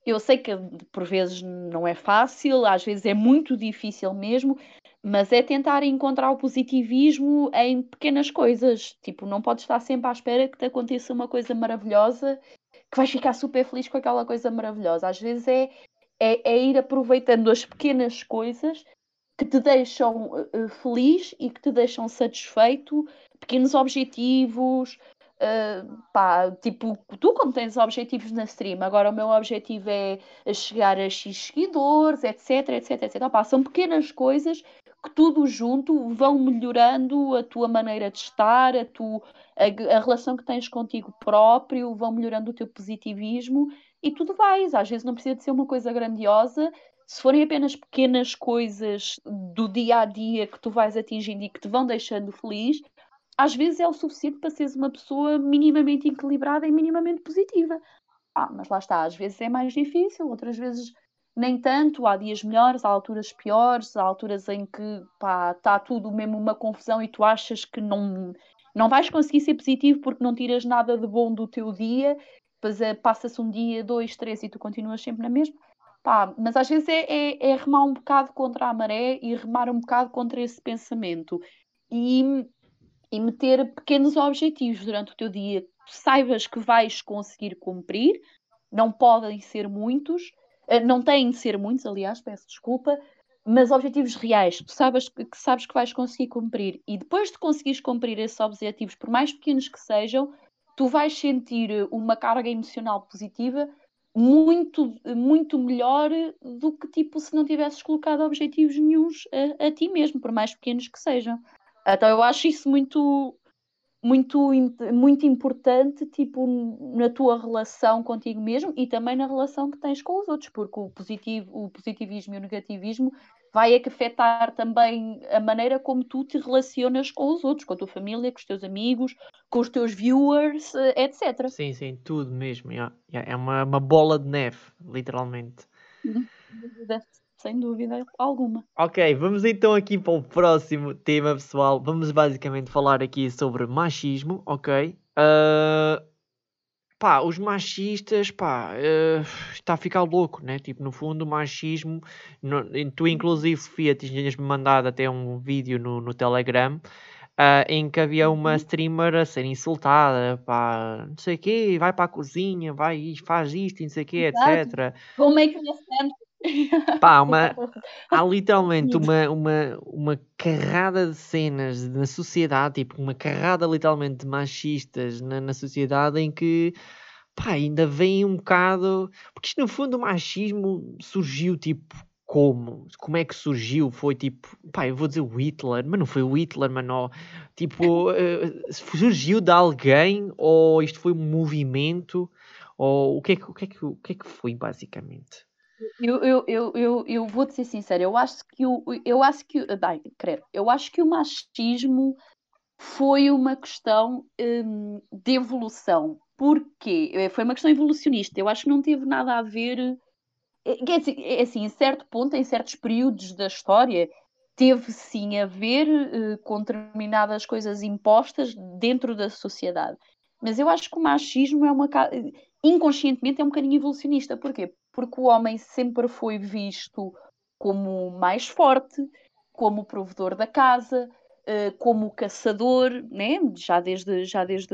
Eu sei que por vezes não é fácil, às vezes é muito difícil mesmo, mas é tentar encontrar o positivismo em pequenas coisas. Tipo, não podes estar sempre à espera que te aconteça uma coisa maravilhosa, que vais ficar super feliz com aquela coisa maravilhosa. Às vezes é, é, é ir aproveitando as pequenas coisas que te deixam eh, feliz e que te deixam satisfeito, pequenos objetivos. eh, pá, tipo, tu como tens objetivos na stream, agora o meu objetivo é chegar a X seguidores, etc, etc, etc. São pequenas coisas que tudo junto vão melhorando a tua maneira de estar, a, tu, a, a relação que tens contigo próprio, vão melhorando o teu positivismo e tudo vais. Às vezes não precisa de ser uma coisa grandiosa, se forem apenas pequenas coisas do dia a dia que tu vais atingindo e que te vão deixando feliz, às vezes é o suficiente para seres uma pessoa minimamente equilibrada e minimamente positiva. Ah, mas lá está, às vezes é mais difícil, outras vezes nem tanto, há dias melhores, há alturas piores, há alturas em que está tudo mesmo uma confusão e tu achas que não, não vais conseguir ser positivo porque não tiras nada de bom do teu dia, depois é, passa-se um dia, dois, três e tu continuas sempre na mesma. Pá, mas às vezes é, é, é, remar um bocado contra a maré e remar um bocado contra esse pensamento e, e meter pequenos objetivos durante o teu dia que saibas que vais conseguir cumprir, não podem ser muitos, eh, não têm de ser muitos, aliás, peço desculpa, mas objetivos reais, tu sabes que, que sabes que vais conseguir cumprir. E depois de conseguires cumprir esses objetivos, por mais pequenos que sejam, tu vais sentir uma carga emocional positiva muito, muito melhor do que tipo se não tivesses colocado objetivos nenhums a, a ti mesmo, por mais pequenos que sejam. Então eu acho isso muito muito, muito importante, tipo, na tua relação contigo mesmo e também na relação que tens com os outros, porque o, positivo, o positivismo e o negativismo vai afetar também a maneira como tu te relacionas com os outros, com a tua família, com os teus amigos, com os teus viewers, eh, etc. Sim, sim, tudo mesmo. Yeah. Yeah. É uma, uma bola de neve, literalmente. Sem dúvida alguma. Ok, vamos então aqui para o próximo tema, pessoal. Vamos basicamente falar aqui sobre machismo, ok? Uh, pá, os machistas, pá, uh, está a ficar louco, né? Tipo, no fundo, o machismo. No, tu, inclusive, Sofia, tinhas-me mandado até um vídeo no, no Telegram. Uh, em que havia uma uhum. streamer a ser insultada, pá, não sei o quê, vai para a cozinha, vai e faz isto, não sei o quê, etc. Vou make an Pá, [laughs] uma, há literalmente uma, [laughs] uma, uma carrada de cenas na sociedade, tipo, uma carrada literalmente de machistas na, na sociedade em que pá, ainda vem um bocado. Porque isto, no fundo, o machismo surgiu tipo. Como? Como é que surgiu? Foi tipo, pá, eu vou dizer o Hitler, mas não foi o Hitler, mano. Tipo, uh, [laughs] surgiu de alguém ou isto foi um movimento? Ou o que é que, o que, é que, o que, é que foi, basicamente? Eu, eu, eu, eu, eu vou-te ser sincera, eu acho que o, eu acho que, creio, eu acho que o machismo foi uma questão hum, de evolução. Porquê? Eh, foi uma questão evolucionista. Eu acho que não teve nada a ver. É, é assim, em certo ponto, em certos períodos da história, teve sim a ver uh, com determinadas coisas impostas dentro da sociedade. Mas eu acho que o machismo é uma. inconscientemente é um bocadinho evolucionista. Porquê? Porque o homem sempre foi visto como mais forte, como provedor da casa, eh, como caçador, né? já desde, já desde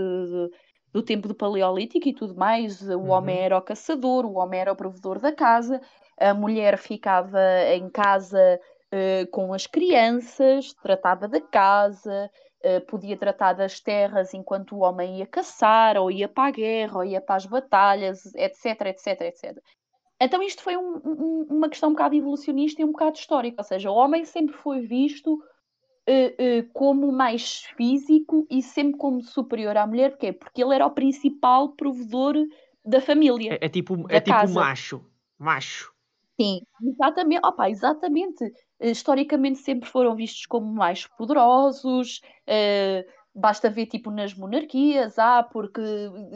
do tempo do Paleolítico e tudo mais, o uhum. homem era o caçador, o homem era o provedor da casa, a mulher ficava em casa uh, com as crianças, tratava da casa, uh, podia tratar das terras enquanto o homem ia caçar, ou ia para a guerra, ou ia para as batalhas, etc, etc, etc. Então isto foi um, um, uma questão um bocado evolucionista e um bocado histórica, ou seja, o homem sempre foi visto uh, uh, como mais físico e sempre como superior à mulher, porquê? Porque ele era o principal provedor da família. É, é tipo, é tipo macho, macho. Sim, exatamente, opa, exatamente. Uh, historicamente sempre foram vistos como mais poderosos, basta ver tipo nas monarquias, ah, porque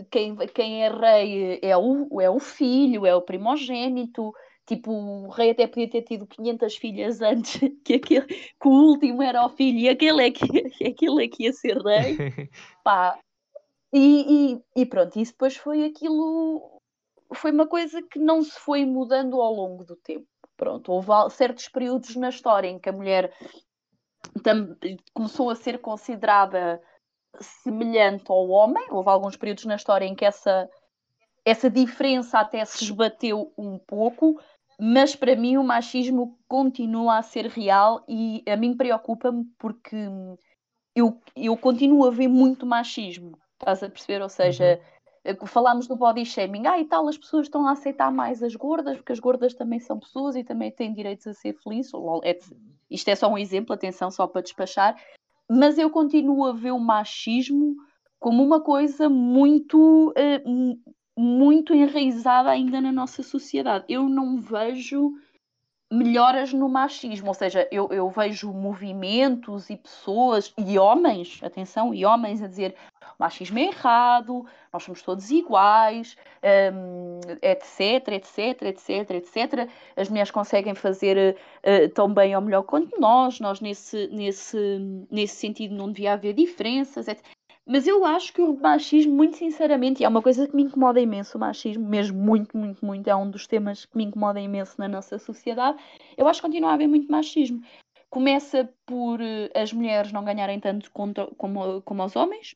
quem, quem é rei é o, é o filho, é o primogênito, tipo, o rei até podia ter tido 500 filhas antes [laughs] que, aquele, que o último era o filho e aquele é que, [laughs] aquele é que ia ser rei, [laughs] pá. E, e, e pronto, isso depois foi aquilo, foi uma coisa que não se foi mudando ao longo do tempo. Pronto, houve certos períodos na história em que a mulher começou a ser considerada semelhante ao homem. Houve alguns períodos na história em que essa, essa diferença até se esbateu um pouco, mas para mim o machismo continua a ser real e a mim preocupa-me porque eu, eu continuo a ver muito machismo. Estás a perceber? Ou seja, uhum. falámos do body shaming, ah e tal, as pessoas estão a aceitar mais as gordas, porque as gordas também são pessoas e também têm direitos a ser felizes. Isto é só um exemplo, atenção, só para despachar mas eu continuo a ver o machismo como uma coisa muito, uh, muito enraizada ainda na nossa sociedade. Eu não vejo melhoras no machismo, ou seja, eu, eu, vejo movimentos e pessoas e homens, atenção, e homens a dizer machismo é errado, nós somos todos iguais, um, etc, etc, etc, etc. As mulheres conseguem fazer uh, tão bem ou melhor quanto nós, nós nesse, nesse, nesse sentido não devia haver diferenças, etc. Mas eu acho que o machismo, muito sinceramente, e é uma coisa que me incomoda imenso, o machismo, mesmo muito, muito, muito, é um dos temas que me incomoda imenso na nossa sociedade. Eu acho que continua a haver muito machismo. Começa por uh, as mulheres não ganharem tanto como, como os homens,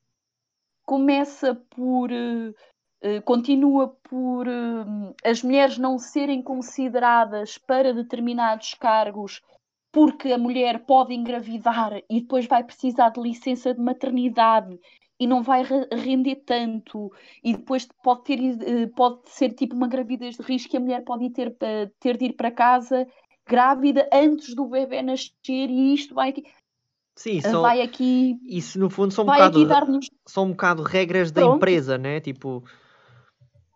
começa por. Uh, uh, continua por as mulheres não serem consideradas para determinados cargos porque a mulher pode engravidar e depois vai precisar de licença de maternidade e não vai render tanto e depois pode ter pode ser tipo uma gravidez de risco que a mulher pode ter, ter de ir para casa grávida antes do bebê nascer e isto vai Sim, são, vai aqui isso no fundo são um bocado são um bocado regras Pronto. da empresa, né? Tipo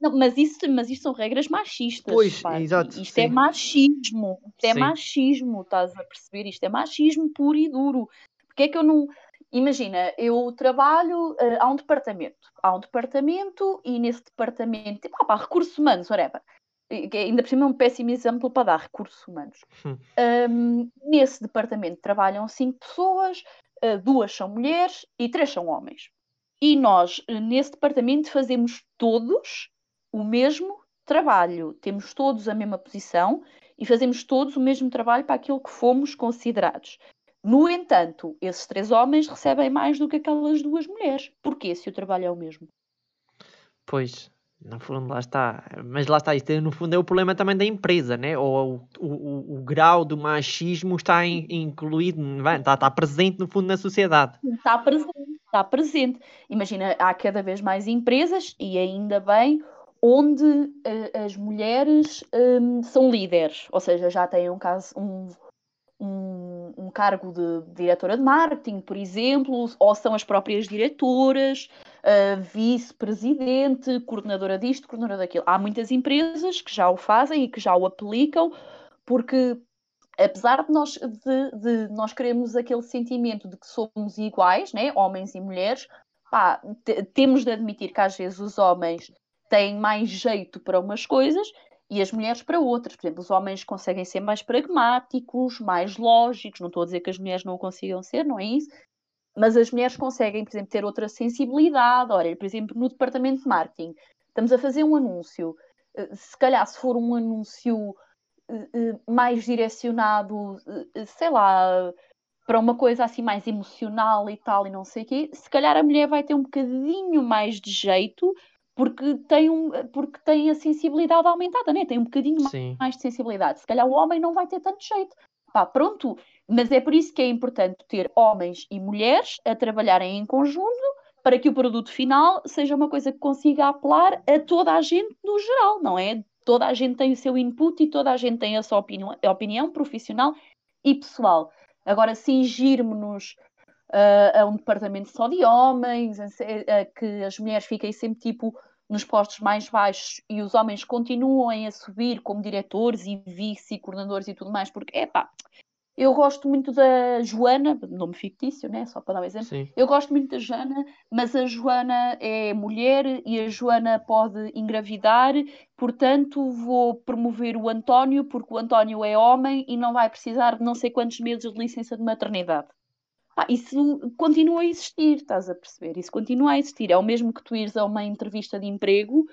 não, mas isso, mas isso são regras machistas. Pois, pá. exato. Isto é sim. é machismo. Isto é sim. machismo, estás a perceber? Isto é machismo puro e duro. Porque é que eu não. Imagina, eu trabalho, uh, há um departamento. Há um departamento e nesse departamento, tipo, ah, pá, recursos humanos, whatever. Que ainda por cima é um péssimo exemplo para dar recursos humanos. Hum. Um, nesse departamento trabalham cinco pessoas, uh, duas são mulheres e três são homens. E nós, eh, nesse departamento, fazemos todos o mesmo trabalho, temos todos a mesma posição e fazemos todos o mesmo trabalho para aquilo que fomos considerados. No entanto, esses três homens recebem mais do que aquelas duas mulheres. Porquê, se o trabalho é o mesmo? Pois, no fundo, lá está. Mas lá está, isto no fundo é o problema também da empresa, né? Ou o, o, o grau do machismo está in, incluído, está, está presente no fundo na sociedade. Está presente, está presente. Imagina, há cada vez mais empresas, e ainda bem, onde uh, as mulheres um, são líderes, ou seja, já têm um, caso, um, um, um, cargo de diretora de marketing, por exemplo, ou são as próprias diretoras, uh, vice-presidente, coordenadora disto, coordenadora daquilo. Há muitas empresas que já o fazem e que já o aplicam, porque apesar de nós, de, de nós queremos aquele sentimento de que somos iguais, né, homens e mulheres, pá, temos de admitir que às vezes os homens têm mais jeito para umas coisas e as mulheres para outras. Por exemplo, os homens conseguem ser mais pragmáticos, mais lógicos. Não estou a dizer que as mulheres não o consigam ser, não é isso. Mas as mulheres conseguem, por exemplo, ter outra sensibilidade. Olha, por exemplo, no departamento de marketing, estamos a fazer um anúncio. Eh, se calhar, se for um anúncio eh, eh, mais direcionado, sei lá, para uma coisa assim mais emocional e tal, e não sei o quê, se calhar a mulher vai ter um bocadinho mais de jeito porque tem, um, porque tem a sensibilidade aumentada, né? tem um bocadinho Sim. mais de sensibilidade. Se calhar o homem não vai ter tanto jeito. Pá, pronto. Mas é por isso que é importante ter homens e mulheres a trabalharem em conjunto para que o produto final seja uma coisa que consiga apelar a toda a gente no geral, não é? Toda a gente tem o seu input e toda a gente tem a sua opinião, opinião profissional e pessoal. Agora, cingirmos-nos uh, a um departamento só de homens, a, a, que as mulheres fiquem sempre tipo nos postos mais baixos e os homens continuam a subir como diretores e vice coordenadores e tudo mais, porque, é pá, eu gosto muito da Joana, nome fictício, né? Só para dar um exemplo. Sim. Eu gosto muito da Joana, mas a Joana é mulher e a Joana pode engravidar, portanto vou promover o António, porque o António é homem e não vai precisar de não sei quantos meses de licença de maternidade. Ah, isso continua a existir, estás a perceber? Isso continua a existir. É o mesmo que tu ires a uma entrevista de emprego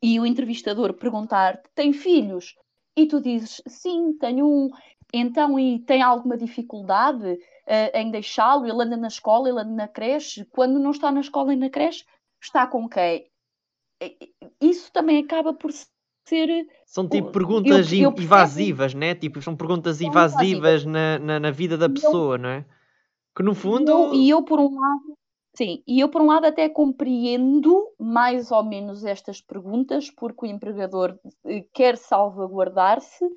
e o entrevistador perguntar-te: tem filhos? E tu dizes: sim, tenho um. Então, e tem alguma dificuldade uh, em deixá-lo? Ele anda na escola, ele anda na creche. Quando não está na escola e na creche, está com quem? Isso também acaba por ser. São tipo perguntas eu, eu evasivas, né? Tipo, são perguntas são evasivas na, na, na, vida da pessoa, eu, não é? Que no fundo. Eu, e eu, por um lado, sim, e eu, por um lado, até compreendo mais ou menos estas perguntas, porque o empregador eh, quer salvaguardar-se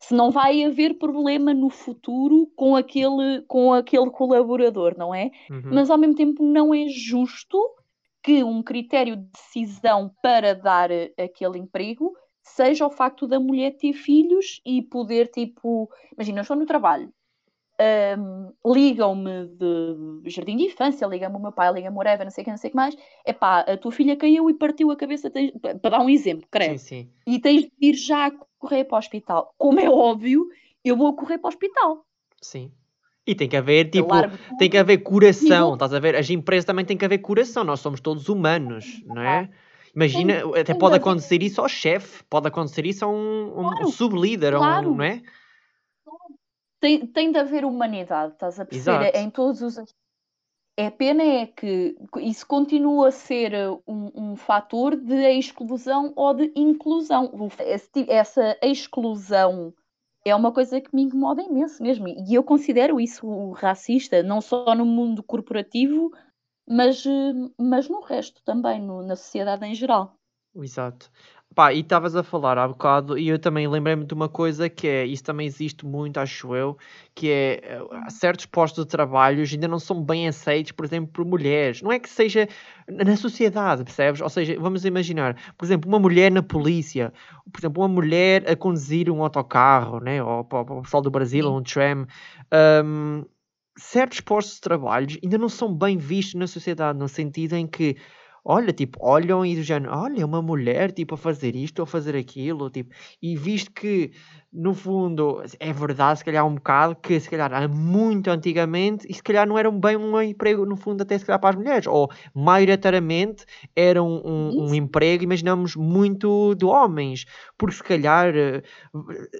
se não vai haver problema no futuro com aquele, com aquele colaborador, não é? Uhum. Mas ao mesmo tempo não é justo que um critério de decisão para dar aquele emprego seja o facto da mulher ter filhos e poder, tipo, imagina, eu estou no trabalho, um, ligam-me de jardim de infância, ligam-me o meu pai, ligam-me whatever, não sei o que, não sei o que mais. É pá, a tua filha caiu e partiu a cabeça, tens... para dar um exemplo, creio. Sim, sim. E tens de ir já correr para o hospital. Como é óbvio, eu vou correr para o hospital. Sim. E tem que haver, tipo, tem que haver coração, estás a ver? As empresas também têm que haver coração, nós somos todos humanos, não é? Imagina, até pode acontecer isso ao chefe, pode acontecer isso a um, claro, um sublíder, claro. um, não é? Tem, tem de haver humanidade, estás a perceber? Em todos os. É pena é que isso continua a ser um, um fator de exclusão ou de inclusão. Essa exclusão é uma coisa que me incomoda imenso mesmo. E eu considero isso racista, não só no mundo corporativo, mas, mas no resto também, no, na sociedade em geral. Exato. Pá, e estavas a falar há bocado, e eu também lembrei-me de uma coisa que é, isso também existe muito, acho eu, que é eh, certos postos de trabalho ainda não são bem aceitos, por exemplo, por mulheres. Não é que seja na sociedade, percebes? Ou seja, vamos imaginar, por exemplo, uma mulher na polícia, por exemplo, uma mulher a conduzir um autocarro, né? ou para o pessoal do Brasil, Sim. um tram. Um, certos postos de trabalho ainda não são bem vistos na sociedade, no sentido em que olha, tipo, olham e do género, olha, uma mulher, tipo, a fazer isto ou a fazer aquilo, tipo, e visto que, no fundo, é verdade, se calhar um bocado, que se calhar muito antigamente, e se calhar não era bem um emprego, no fundo, até se calhar para as mulheres, ou maioritariamente era um, um, um emprego, imaginamos, muito de homens, porque se calhar, eh,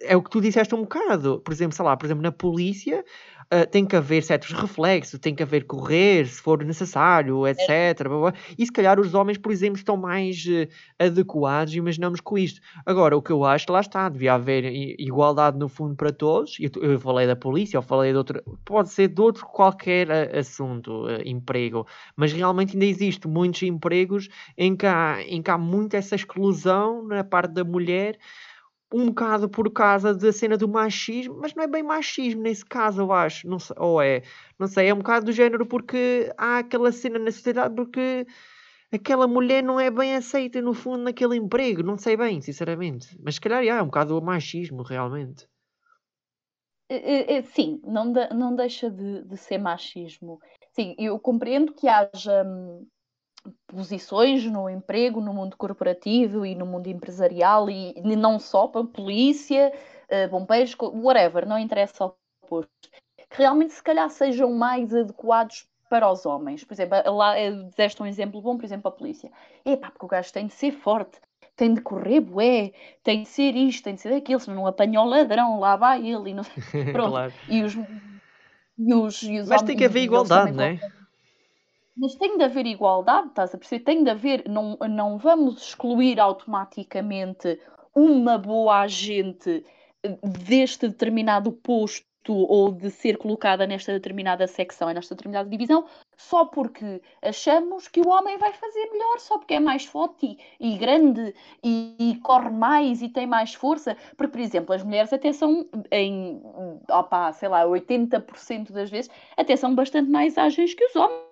é o que tu disseste um bocado, por exemplo, sei lá, por exemplo, na polícia, uh, tem que haver certos reflexos, tem que haver correr se for necessário, etc. E se calhar os homens, por exemplo, estão mais uh, adequados, imaginamos com isto. Agora, o que eu acho, lá está, devia haver igualdade no fundo para todos. Eu, eu falei da polícia, eu falei de outro, pode ser de outro qualquer uh, assunto, emprego, mas realmente ainda existe muitos empregos em que há, em que há muito essa exclusão na parte da mulher um bocado por causa da cena do machismo, mas não é bem machismo nesse caso, eu acho. Não sei, ou é, não sei, é um bocado do género porque há aquela cena na sociedade porque aquela mulher não é bem aceita no fundo naquele emprego, não sei bem, sinceramente. Mas se calhar é um bocado o machismo realmente. É, é, sim, não, de, não deixa de, de ser machismo. Sim, eu compreendo que haja hum, posições no emprego, no mundo corporativo e no mundo empresarial e não só para polícia, uh, bombeiros, whatever, não interessa ao posto, que realmente se calhar sejam mais adequados para os homens. Por exemplo, lá eh, deste um exemplo bom, por exemplo, a polícia. Epá, porque o gajo tem de ser forte, tem de correr bué, tem de ser isto, tem de ser aquilo, senão não apanha o ladrão, lá vai ele e não [laughs] Pronto. claro. E os, e os, e os Mas tem que haver igualdade, não é? Mas tem de haver igualdade, estás a perceber? Tem de haver, não, não vamos excluir automaticamente uma boa agente eh, deste determinado posto ou de ser colocada nesta determinada secção, nesta determinada divisão, só porque achamos que o homem vai fazer melhor, só porque é mais forte e, e grande e, e, corre mais e tem mais força. Porque, por exemplo, as mulheres até são, em, opa, sei lá, 80% das vezes, até são bastante mais ágeis que os homens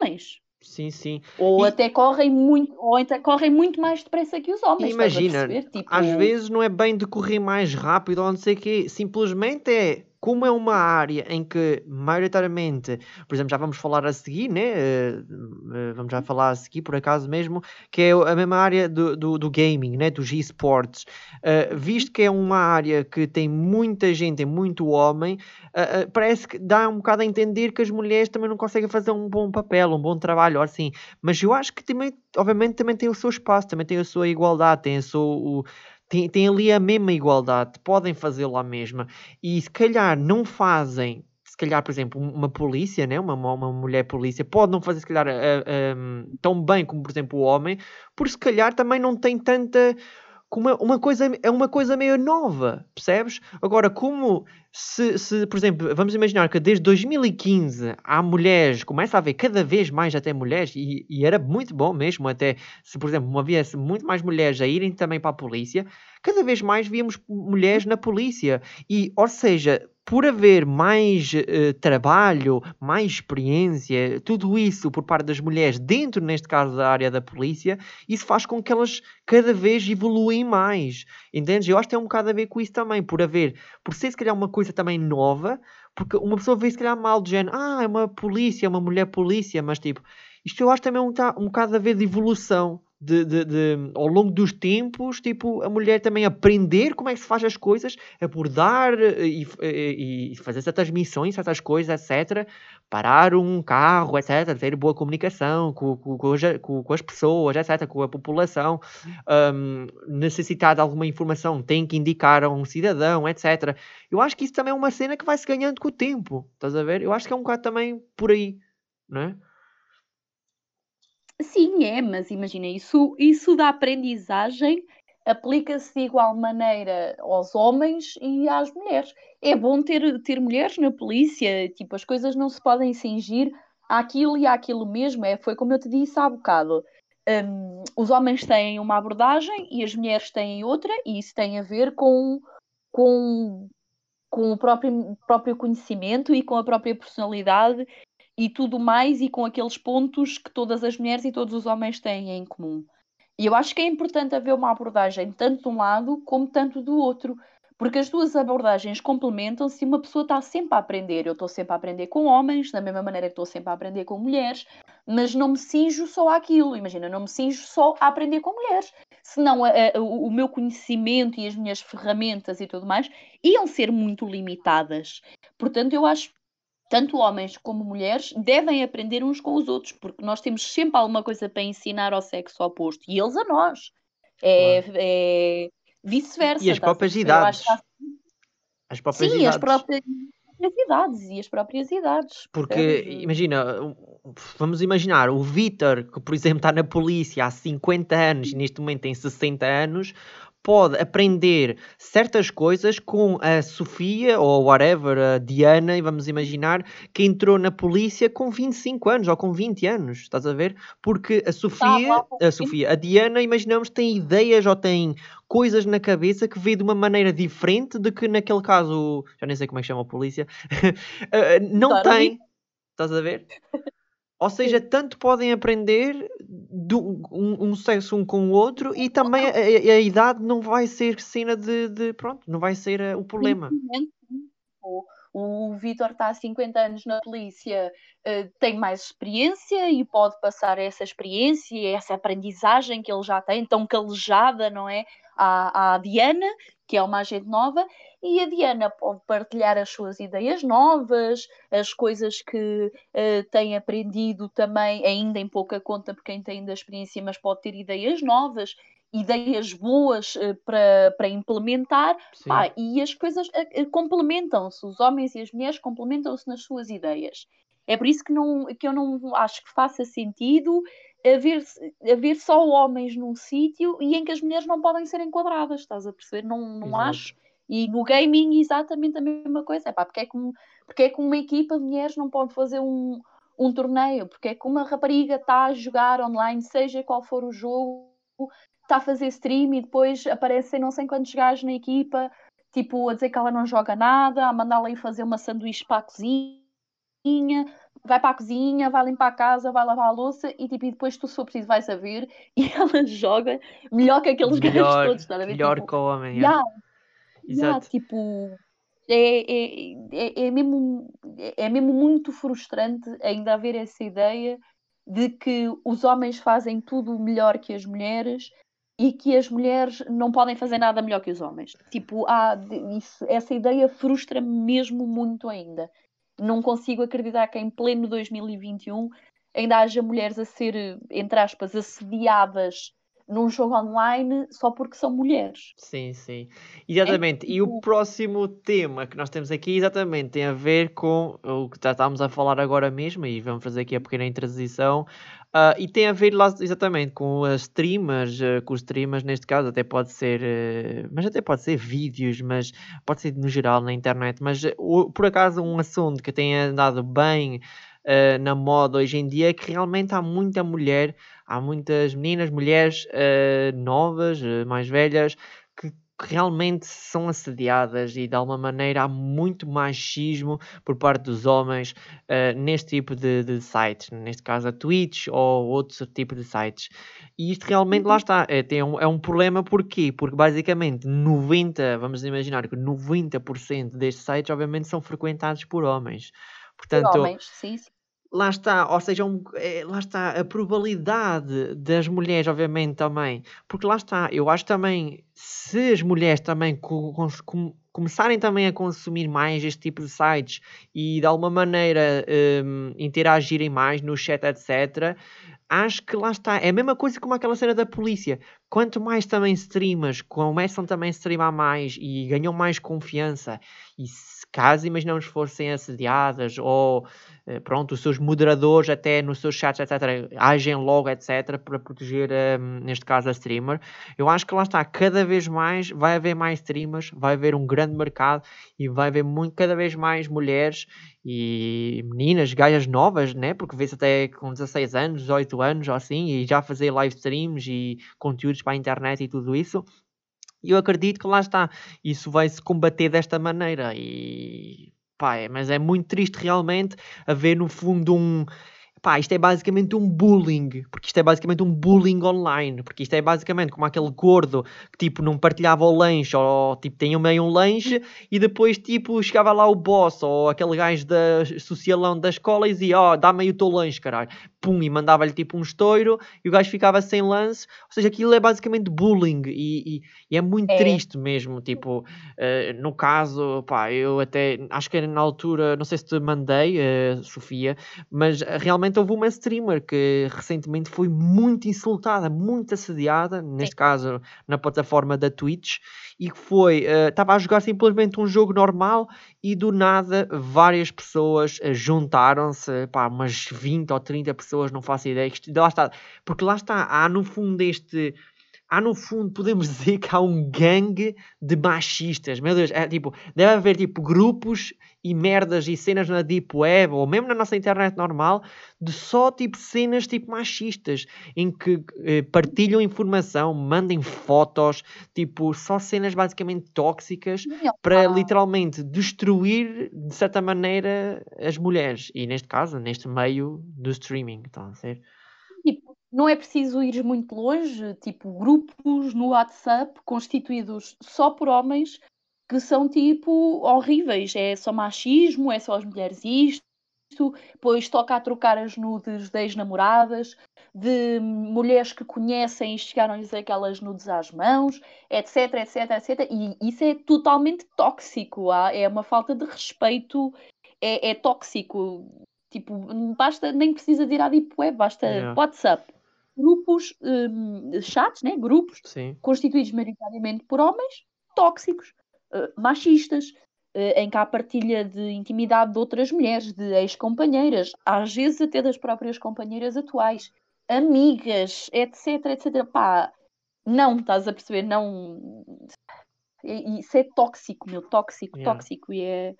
homens. Sim, sim. Ou e... até correm muito, ou até correm muito mais depressa que os homens. Imagina, tipo... às vezes não é bem de correr mais rápido ou não sei o quê, simplesmente é como é uma área em que, maioritariamente, por exemplo, já vamos falar a seguir, né? Uh, vamos já falar a seguir, por acaso mesmo, que é a mesma área do, do, do gaming, né? Dos esportes. Uh, visto que é uma área que tem muita gente, tem muito homem, uh, parece que dá um bocado a entender que as mulheres também não conseguem fazer um bom papel, um bom trabalho, assim. Mas eu acho que também, obviamente, também tem o seu espaço, também tem a sua igualdade, tem a sua. O, tem, ali a mesma igualdade, podem fazê-lo à mesma. E se calhar não fazem se calhar, por exemplo, uma polícia, né? uma, uma mulher polícia, pode não fazer, se calhar, tão bem como, por exemplo, o homem, porque se calhar também não tem tanta. Uma, uma coisa, é uma coisa meio nova, percebes? Agora, como se, se, por exemplo, vamos imaginar que desde 2015 há mulheres, começa a haver cada vez mais até mulheres, e, e era muito bom mesmo, até se, por exemplo, havia muito mais mulheres a irem também para a polícia, cada vez mais víamos mulheres na polícia. E, ou seja, por haver mais uh, trabalho, mais experiência, tudo isso por parte das mulheres dentro, neste caso, da área da polícia, isso faz com que elas cada vez evoluem mais. Entendes? Eu acho que tem um bocado a ver com isso também, por haver, por ser se calhar uma coisa também nova, porque uma pessoa vê se calhar mal de género, ah, é uma polícia, é uma mulher polícia, mas tipo, isto eu acho também um, um bocado a ver de evolução de, de, de, ao longo dos tempos, tipo, a mulher também aprender como é que se faz as coisas, abordar e, e, e fazer certas missões, certas coisas, etc. Parar um carro, etc. Ter boa comunicação com, com, com, com as pessoas, etc. Com a população. Um, necessitar de alguma informação, tem que indicar a um cidadão, etc. Eu acho que isso também é uma cena que vai se ganhando com o tempo. Estás a ver? Eu acho que é um bocado também por aí, não é? Sim, é, mas imagina, isso, isso da aprendizagem aplica-se de igual maneira aos homens e às mulheres. É bom ter, ter mulheres na polícia, tipo, as coisas não se podem cingir àquilo e àquilo mesmo. É, foi como eu te disse há bocado. Um, os homens têm uma abordagem e as mulheres têm outra, e isso tem a ver com, com, com o próprio, próprio conhecimento e com a própria personalidade e tudo mais, e com aqueles pontos que todas as mulheres e todos os homens têm em comum. E eu acho que é importante haver uma abordagem tanto de um lado como tanto do outro, porque as duas abordagens complementam-se e uma pessoa está sempre a aprender. Eu estou sempre a aprender com homens, da mesma maneira que estou sempre a aprender com mulheres, mas não me cinjo só àquilo. Imagina, não me cinjo só a aprender com mulheres. Senão a, a, o meu conhecimento e as minhas ferramentas e tudo mais iam ser muito limitadas. Portanto, eu acho tanto homens como mulheres, devem aprender uns com os outros, porque nós temos sempre alguma coisa para ensinar ao sexo oposto e eles a nós. É, claro. é vice-versa. E as tá próprias idades. As próprias Sim, idades. as próprias idades e as próprias idades. Porque, imagina, vamos imaginar, o Vitor, que por exemplo está na polícia há 50 anos e neste momento tem 60 anos, pode aprender certas coisas com a Sofia ou whatever, a Diana, e vamos imaginar, que entrou na polícia com 25 anos ou com 20 anos, estás a ver? Porque a Sofia, a Sofia, a Diana, imaginamos, tem ideias ou tem coisas na cabeça que vê de uma maneira diferente do que naquele caso, já nem sei como é que chama a polícia, [laughs] eh, não tem. Estás a ver? Ou seja, tanto podem aprender do, um, um, sexo um com o outro e também a, a, a idade não vai ser cena de, de, Pronto, não vai ser uh, o problema. O, o Vitor está há 50 anos na polícia, uh, tem mais experiência e pode passar essa experiência, essa aprendizagem que ele já tem, tão calejada, não é? À, à Diana, que é uma agente nova, e a Diana pode partilhar as suas ideias novas, as coisas que uh, tem aprendido também, ainda em pouca conta, porque quem tem da experiência, mas pode ter ideias novas, ideias boas uh, para, para implementar, e as coisas uh, complementam-se, os homens e as mulheres complementam-se nas suas ideias. É por isso que, não, que eu não acho que faça sentido haver, haver só homens num sítio e em que as mulheres não podem ser enquadradas, estás a perceber? Não, não acho e no gaming exatamente a mesma coisa. Epá, porque, é que, porque é que uma equipa de mulheres não pode fazer um, um torneio? Porque é que uma rapariga está a jogar online, seja qual for o jogo, está a fazer stream e depois aparecem não sei quantos gajos na equipa, tipo, a dizer que ela não joga nada, a mandá-la ir fazer uma sanduíche para a cozinha, vai para a cozinha, vai limpar a casa, vai lavar a louça e, tipo, e depois tu, se for preciso, vais a ver [laughs] e ela joga melhor que aqueles melhor, gajos todos. Está a ver? Melhor tipo, que o homem. Yeah. Exato. tipo, é, é, é, é, mesmo, é mesmo muito frustrante ainda haver essa ideia de que os homens fazem tudo melhor que as mulheres e que as mulheres não podem fazer nada melhor que os homens. Tipo, há, isso, essa ideia frustra-me mesmo muito ainda. Não consigo acreditar que em pleno 2021 ainda haja mulheres a ser, entre aspas, assediadas num jogo online só porque são mulheres. Sim, sim. Exatamente. É, e o tipo próximo tema que nós temos aqui, exatamente, tem a ver com o que já estávamos a falar agora mesmo, e vamos fazer aqui a pequena transição. Uh, e tem a ver lá exatamente com as streamers, uh, com os streamers neste caso, até pode ser, uh, mas até pode ser vídeos, mas pode ser no geral na internet. Mas por acaso um assunto que tem andado bem na moda hoje em dia é que realmente há muita mulher há muitas meninas, mulheres uh, novas, uh, mais velhas, que realmente são assediadas e de alguma maneira há muito machismo por parte dos homens uh, neste tipo de, de, sites, neste caso a Twitch ou outro tipo de sites. E isto realmente lá uhum. está, é, tem um, é um problema porquê? Porque basicamente 90, vamos imaginar que 90% destes sites obviamente são frequentados por homens. Portanto, por homens, sim, sim lá está, ou seja, um, é, lá está a probabilidade das mulheres, obviamente, também, porque lá está, eu acho também, se as mulheres também com, com, começarem também a consumir mais este tipo de sites e de alguma maneira um, interagirem mais no chat, etc., acho que lá está. É a mesma coisa como aquela cena da polícia. Quanto mais também streamers começam também a streamar mais e ganham mais confiança, e caso imaginamos fossem assediadas ou eh, pronto, os seus moderadores até nos seus chats, etc., agem logo, etc., para proteger, um, neste caso, a streamer. Eu acho que lá está, cada vez mais vai haver mais streamers, vai haver um grande mercado e vai haver muito, cada vez mais mulheres e meninas, gajas novas, né? Porque vê-se até com 16 anos, 18 anos, ou assim, e já fazer live streams e conteúdos para a internet e tudo isso. E eu acredito que lá está, isso vai se combater desta maneira e Pá, é, mas é muito triste realmente haver no fundo um. Pá, isto é basicamente um bullying, porque isto é basicamente um bullying online, porque isto é basicamente como aquele gordo que tipo não partilhava o lanche ou tipo tinha meio um lanche e depois tipo chegava lá o boss ou aquele gajo da socialão da escola e dizia ó, oh, dá-me aí o teu lanche, caralho pum, e mandava-lhe tipo um estouro e o gajo ficava sem lance. Ou seja, aquilo é basicamente bullying e, e, e é muito é. triste mesmo. Tipo, uh, no caso, pá, eu até acho que na altura, não sei se te mandei, uh, Sofia, mas realmente houve uma streamer que recentemente foi muito insultada, muito assediada, neste Sim. caso na plataforma da Twitch e que foi, estava uh, a jogar simplesmente um jogo normal e do nada várias pessoas uh, juntaram-se, pá, umas 20 ou 30 pessoas, não faço ideia, que, lá está, porque lá está, há no fundo este há no fundo, podemos [laughs] dizer que há um gangue de machistas. Meu Deus, é tipo, deve haver tipo grupos e merdas e cenas na Deep Web ou mesmo na nossa internet normal de só tipo cenas tipo machistas em que eh, partilham informação, mandem fotos, tipo, só cenas basicamente tóxicas para literalmente destruir de certa maneira as mulheres e neste caso, neste meio do streaming, estão a ser? Tipo, não é preciso ir muito longe, tipo grupos no WhatsApp constituídos só por homens que são tipo horríveis. É só machismo, é só as mulheres isto, depois toca a trocar as nudes das namoradas, de mulheres que conhecem e chegaram-lhes aquelas nudes às mãos, etc, etc, etc. E isso é totalmente tóxico. É uma falta de respeito, é, é tóxico. Tipo, basta, nem precisa de ir à Deep Web, basta yeah. WhatsApp grupos, um, chats, né? grupos Sim. constituídos maioritariamente por homens tóxicos, uh, machistas, uh, em que há partilha de intimidade de outras mulheres, de ex-companheiras, às vezes até das próprias companheiras atuais, amigas, etc, etc. Pá, não, estás a perceber? Não. Isso é tóxico, meu, tóxico, yeah. tóxico. E é,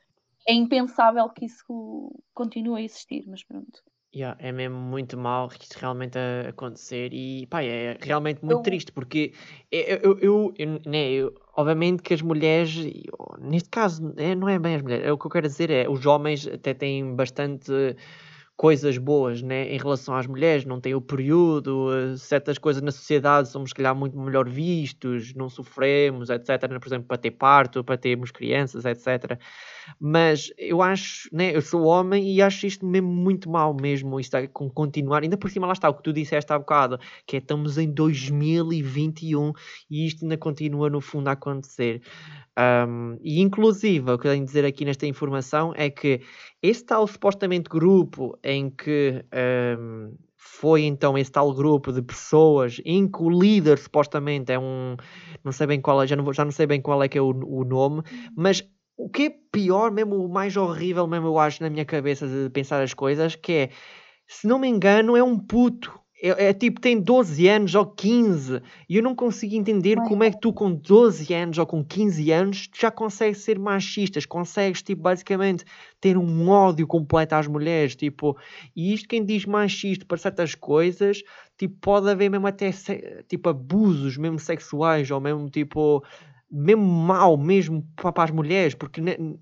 é impensável que isso continue a existir, mas pronto. Yeah, é mesmo muito mal isto realmente a acontecer e pá, é realmente muito Eu- triste porque eu, eu, eu, eu- né, eu- obviamente que as mulheres, neste caso, é, não é bem as mulheres, é o que eu quero dizer é os homens até têm bastante coisas boas né, em relação às mulheres, não têm o período, certas coisas na sociedade somos, se calhar, muito melhor vistos, não sofremos, etc. Né, por exemplo, para ter parto, para termos crianças, etc. Mas eu acho, né, eu sou homem e acho isto mesmo muito mal mesmo, isto é, com continuar, ainda por cima lá está o que tu disseste há bocado, que é estamos em 2021 e isto ainda continua no fundo a acontecer. Um, e inclusive, o que eu tenho a dizer aqui nesta informação é que esse tal supostamente grupo em que um, foi então esse tal grupo de pessoas em que o líder supostamente é um não sei bem qual é, já não, já não sei bem qual é que é o, o nome, mas o que é pior, mesmo o mais horrível mesmo eu acho na minha cabeça de pensar as coisas, que é se não me engano é um puto é, é, tipo, tem 12 anos ou 15 e eu não consigo entender como é que tu com 12 anos ou com 15 anos já consegues ser machistas, consegues tipo basicamente ter um ódio completo às mulheres, tipo, e isto quem diz machista para certas coisas, tipo, pode haver mesmo até tipo abusos mesmo sexuais ou mesmo tipo mesmo mau, mesmo para as mulheres, porque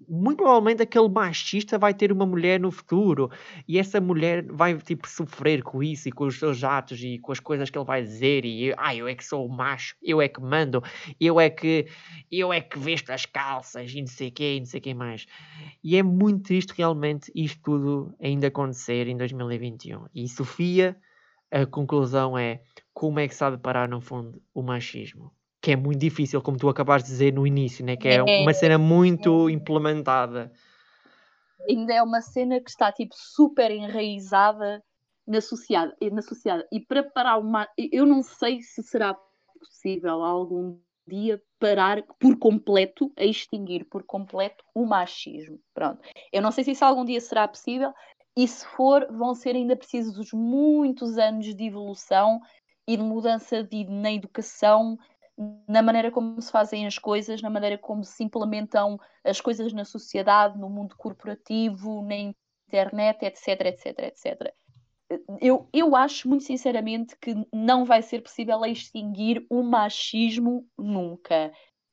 muito provavelmente aquele machista vai ter uma mulher no futuro e essa mulher vai tipo sofrer com isso e com os seus atos e com as coisas que ele vai dizer e ah, eu é que sou o macho, eu é que mando, eu é que eu é que vesto as calças e não sei quê, e não sei quem mais. E é muito triste realmente isto tudo ainda acontecer em 2021. E Sofia, a conclusão é como é que sabe parar no fundo o machismo? Que é muito difícil, como tu acabaste de dizer no início, né? que é, é uma cena muito é. implementada. Ainda é uma cena que está tipo super enraizada na sociedade, na sociedade. E para parar uma. Eu não sei se será possível algum dia parar por completo, a extinguir por completo o machismo. Pronto. Eu não sei se isso algum dia será possível, e se for, vão ser ainda precisos muitos anos de evolução e de mudança de, na educação na maneira como se fazem as coisas, na maneira como se implementam as coisas na sociedade, no mundo corporativo, na internet, etc, etc, etc. Eu, eu acho muito sinceramente que não vai ser possível extinguir o machismo nunca.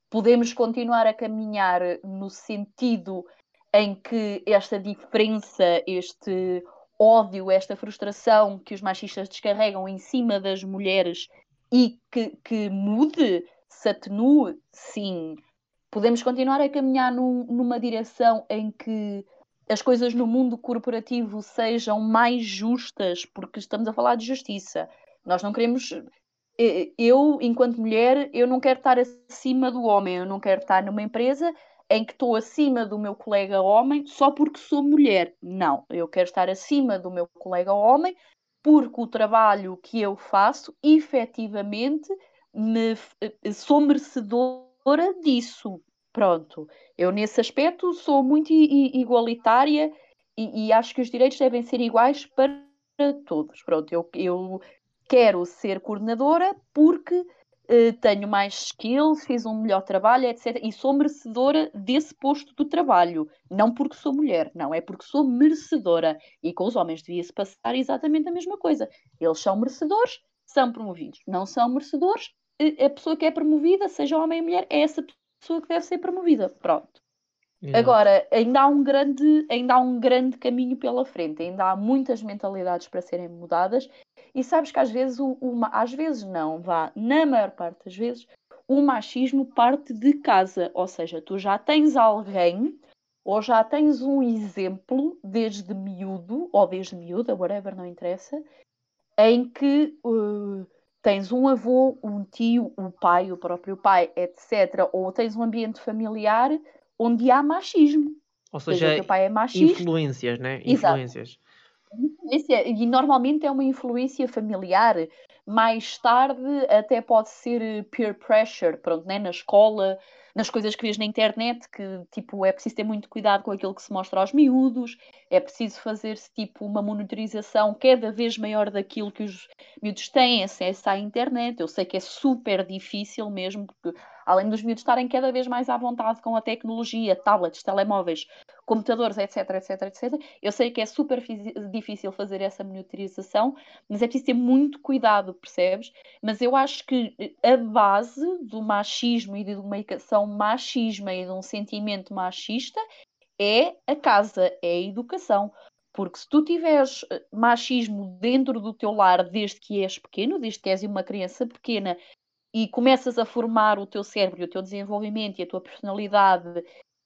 Podemos continuar a caminhar no sentido em que esta diferença, este ódio, esta frustração que os machistas descarregam em cima das mulheres e que, que mude, se atenue, sim. Podemos continuar a caminhar num, numa direção em que as coisas no mundo corporativo sejam mais justas, porque estamos a falar de justiça. Nós não queremos. Eu, enquanto mulher, eu não quero estar acima do homem, eu não quero estar numa empresa em que estou acima do meu colega homem só porque sou mulher. Não, eu quero estar acima do meu colega homem porque o trabalho que eu faço, efetivamente, me, eh, sou merecedora disso. Pronto, eu nesse aspecto sou muito igualitária e, e acho que os direitos devem ser iguais para todos. Pronto, eu, eu quero ser coordenadora porque tenho mais skills, fiz um melhor trabalho, etc. E sou merecedora desse posto do trabalho. Não porque sou mulher, não, é porque sou merecedora. E com os homens devia-se passar exatamente a mesma coisa. Eles são merecedores, são promovidos. Não são merecedores, a pessoa que é promovida, seja homem ou mulher, é essa pessoa que deve ser promovida. Pronto. Exato. Agora, ainda há, um grande, ainda há um grande caminho pela frente, ainda há muitas mentalidades para serem mudadas, e sabes que às vezes, o, o, às vezes não, vá, na maior parte das vezes, o machismo parte de casa, ou seja, tu já tens alguém ou já tens um exemplo desde miúdo, ou desde miúda, whatever, não interessa, em que uh, tens um avô, um tio, o um pai, o próprio pai, etc., ou tens um ambiente familiar onde há machismo. Ou seja, seja pai é machista. influências, né? Influências. Influência, e normalmente é uma influência familiar. Mais tarde até pode ser peer pressure, pronto, né? na escola, nas coisas que vês na internet, que tipo, é preciso ter muito cuidado com aquilo que se mostra aos miúdos, é preciso fazer-se tipo uma monitorização cada vez maior daquilo que os miúdos têm acesso à internet. Eu sei que é super difícil mesmo, porque além dos miúdos estarem cada vez mais à vontade com a tecnologia, tablets, telemóveis, computadores, etc, etc, etc, eu sei que é super difícil fazer essa monitorização, mas é preciso ter muito cuidado, percebes? Mas eu acho que a base do machismo e de uma educação machisma e de um sentimento machista é a casa, é a educação. Porque se tu tiveres eh, machismo dentro do teu lar desde que és pequeno, desde que és uma criança pequena e começas a formar o teu cérebro, o teu desenvolvimento e a tua personalidade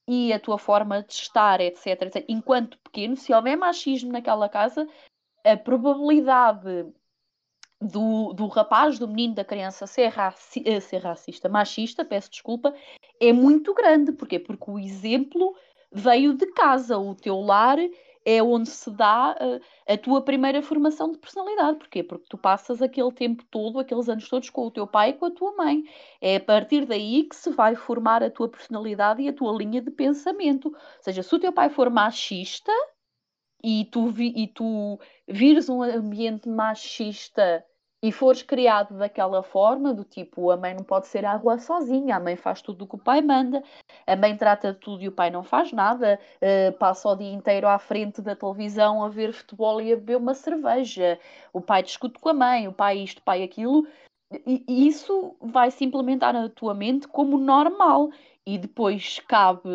e a tua forma de estar, etc, etc. Enquanto pequeno, se houver machismo naquela casa, a probabilidade do, do rapaz, do menino, da criança ser, raci eh, ser racista, machista, peço desculpa, é muito grande. Porquê? Porque o exemplo veio de casa, o teu lar é onde se dá uh, a tua primeira formação de personalidade. Porquê? Porque tu passas aquele tempo todo, aqueles anos todos com o teu pai e com a tua mãe. É a partir daí que se vai formar a tua personalidade e a tua linha de pensamento. Ou seja, se o teu pai for machista e tu, vi, e tu vires um ambiente machista e fores criado daquela forma, do tipo, a mãe não pode ser à rua sozinha, a mãe faz tudo o que o pai manda, a mãe trata de tudo e o pai não faz nada, uh, passa o dia inteiro à frente da televisão a ver futebol e a beber uma cerveja, o pai discute com a mãe, o pai isto, o pai aquilo, e isso vai se implementar na tua mente como normal. E depois cabe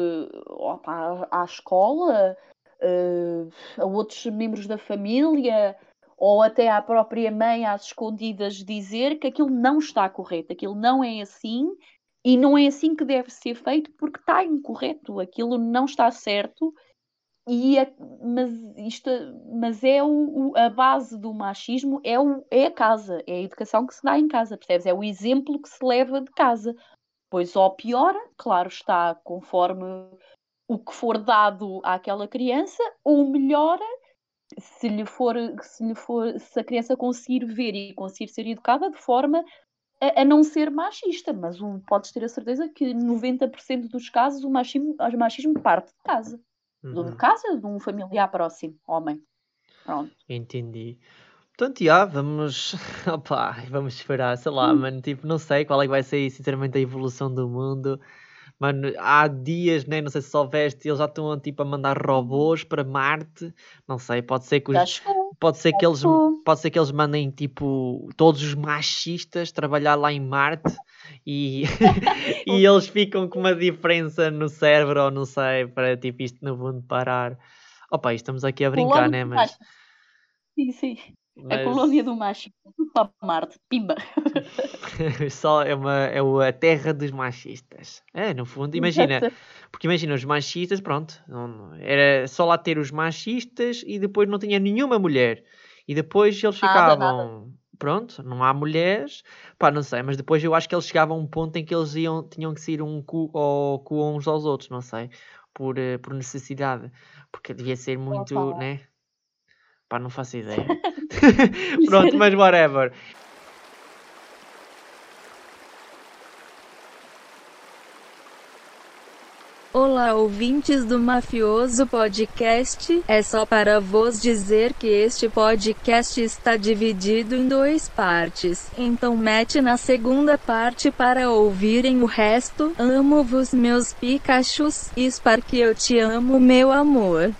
opa, à escola, uh, a outros membros da família, ou até à própria mãe, às escondidas, dizer que aquilo não está correto, aquilo não é assim e não é assim que deve ser feito porque está incorreto, aquilo não está certo. E a, mas, isto, mas é o, a base do machismo é, o, é a casa, é a educação que se dá em casa, percebes? É o exemplo que se leva de casa. Pois ou piora, claro está, conforme o que for dado àquela criança, ou melhora se lhe for, se lhe for, se a criança conseguir ver e conseguir ser educada de forma a, a não ser machista, mas o, podes ter a certeza que 90% dos casos o machismo, o machismo parte de casa. Uhum. De casa, de um familiar próximo, homem. Pronto. Entendi. Portanto, já, vamos. [laughs] Opa, vamos esperar, sei lá, hum. mano. Tipo, não sei qual é que vai ser, sinceramente, a evolução do mundo. Mano, há dias, né? Não sei se soubeste, eles já estão tipo a mandar robôs para Marte. Não sei, pode ser que os, pode ser que eles pode ser que eles mandem tipo todos os machistas trabalhar lá em Marte e, [laughs] e eles ficam com uma diferença no cérebro ou não sei, para tipo isto no mundo parar. Opa, estamos aqui a brincar, né? Mas sim, sim. Mas... A colônia do macho para Marte, pimba. [laughs] [laughs] Só é, uma, é a terra dos machistas. É, no fundo, imagina. Porque imagina, os machistas, pronto, não, era só lá ter os machistas e depois não tinha nenhuma mulher. E depois eles ficavam. Nada, nada. Pronto, não há mulheres, pá, não sei, mas depois eu acho que eles chegavam a um ponto em que eles iam, tinham que ser um cu, ou, cu uns aos outros, não sei, por, uh, por necessidade, porque devia ser muito, Opa. né? Pá, não faço ideia. [laughs] [laughs] Pronto, mas whatever. Olá, ouvintes do Mafioso Podcast. É só para vos dizer que este podcast está dividido em duas partes. Então mete na segunda parte para ouvirem o resto. Amo-vos, meus Pikachus. Spark, eu te amo, meu amor.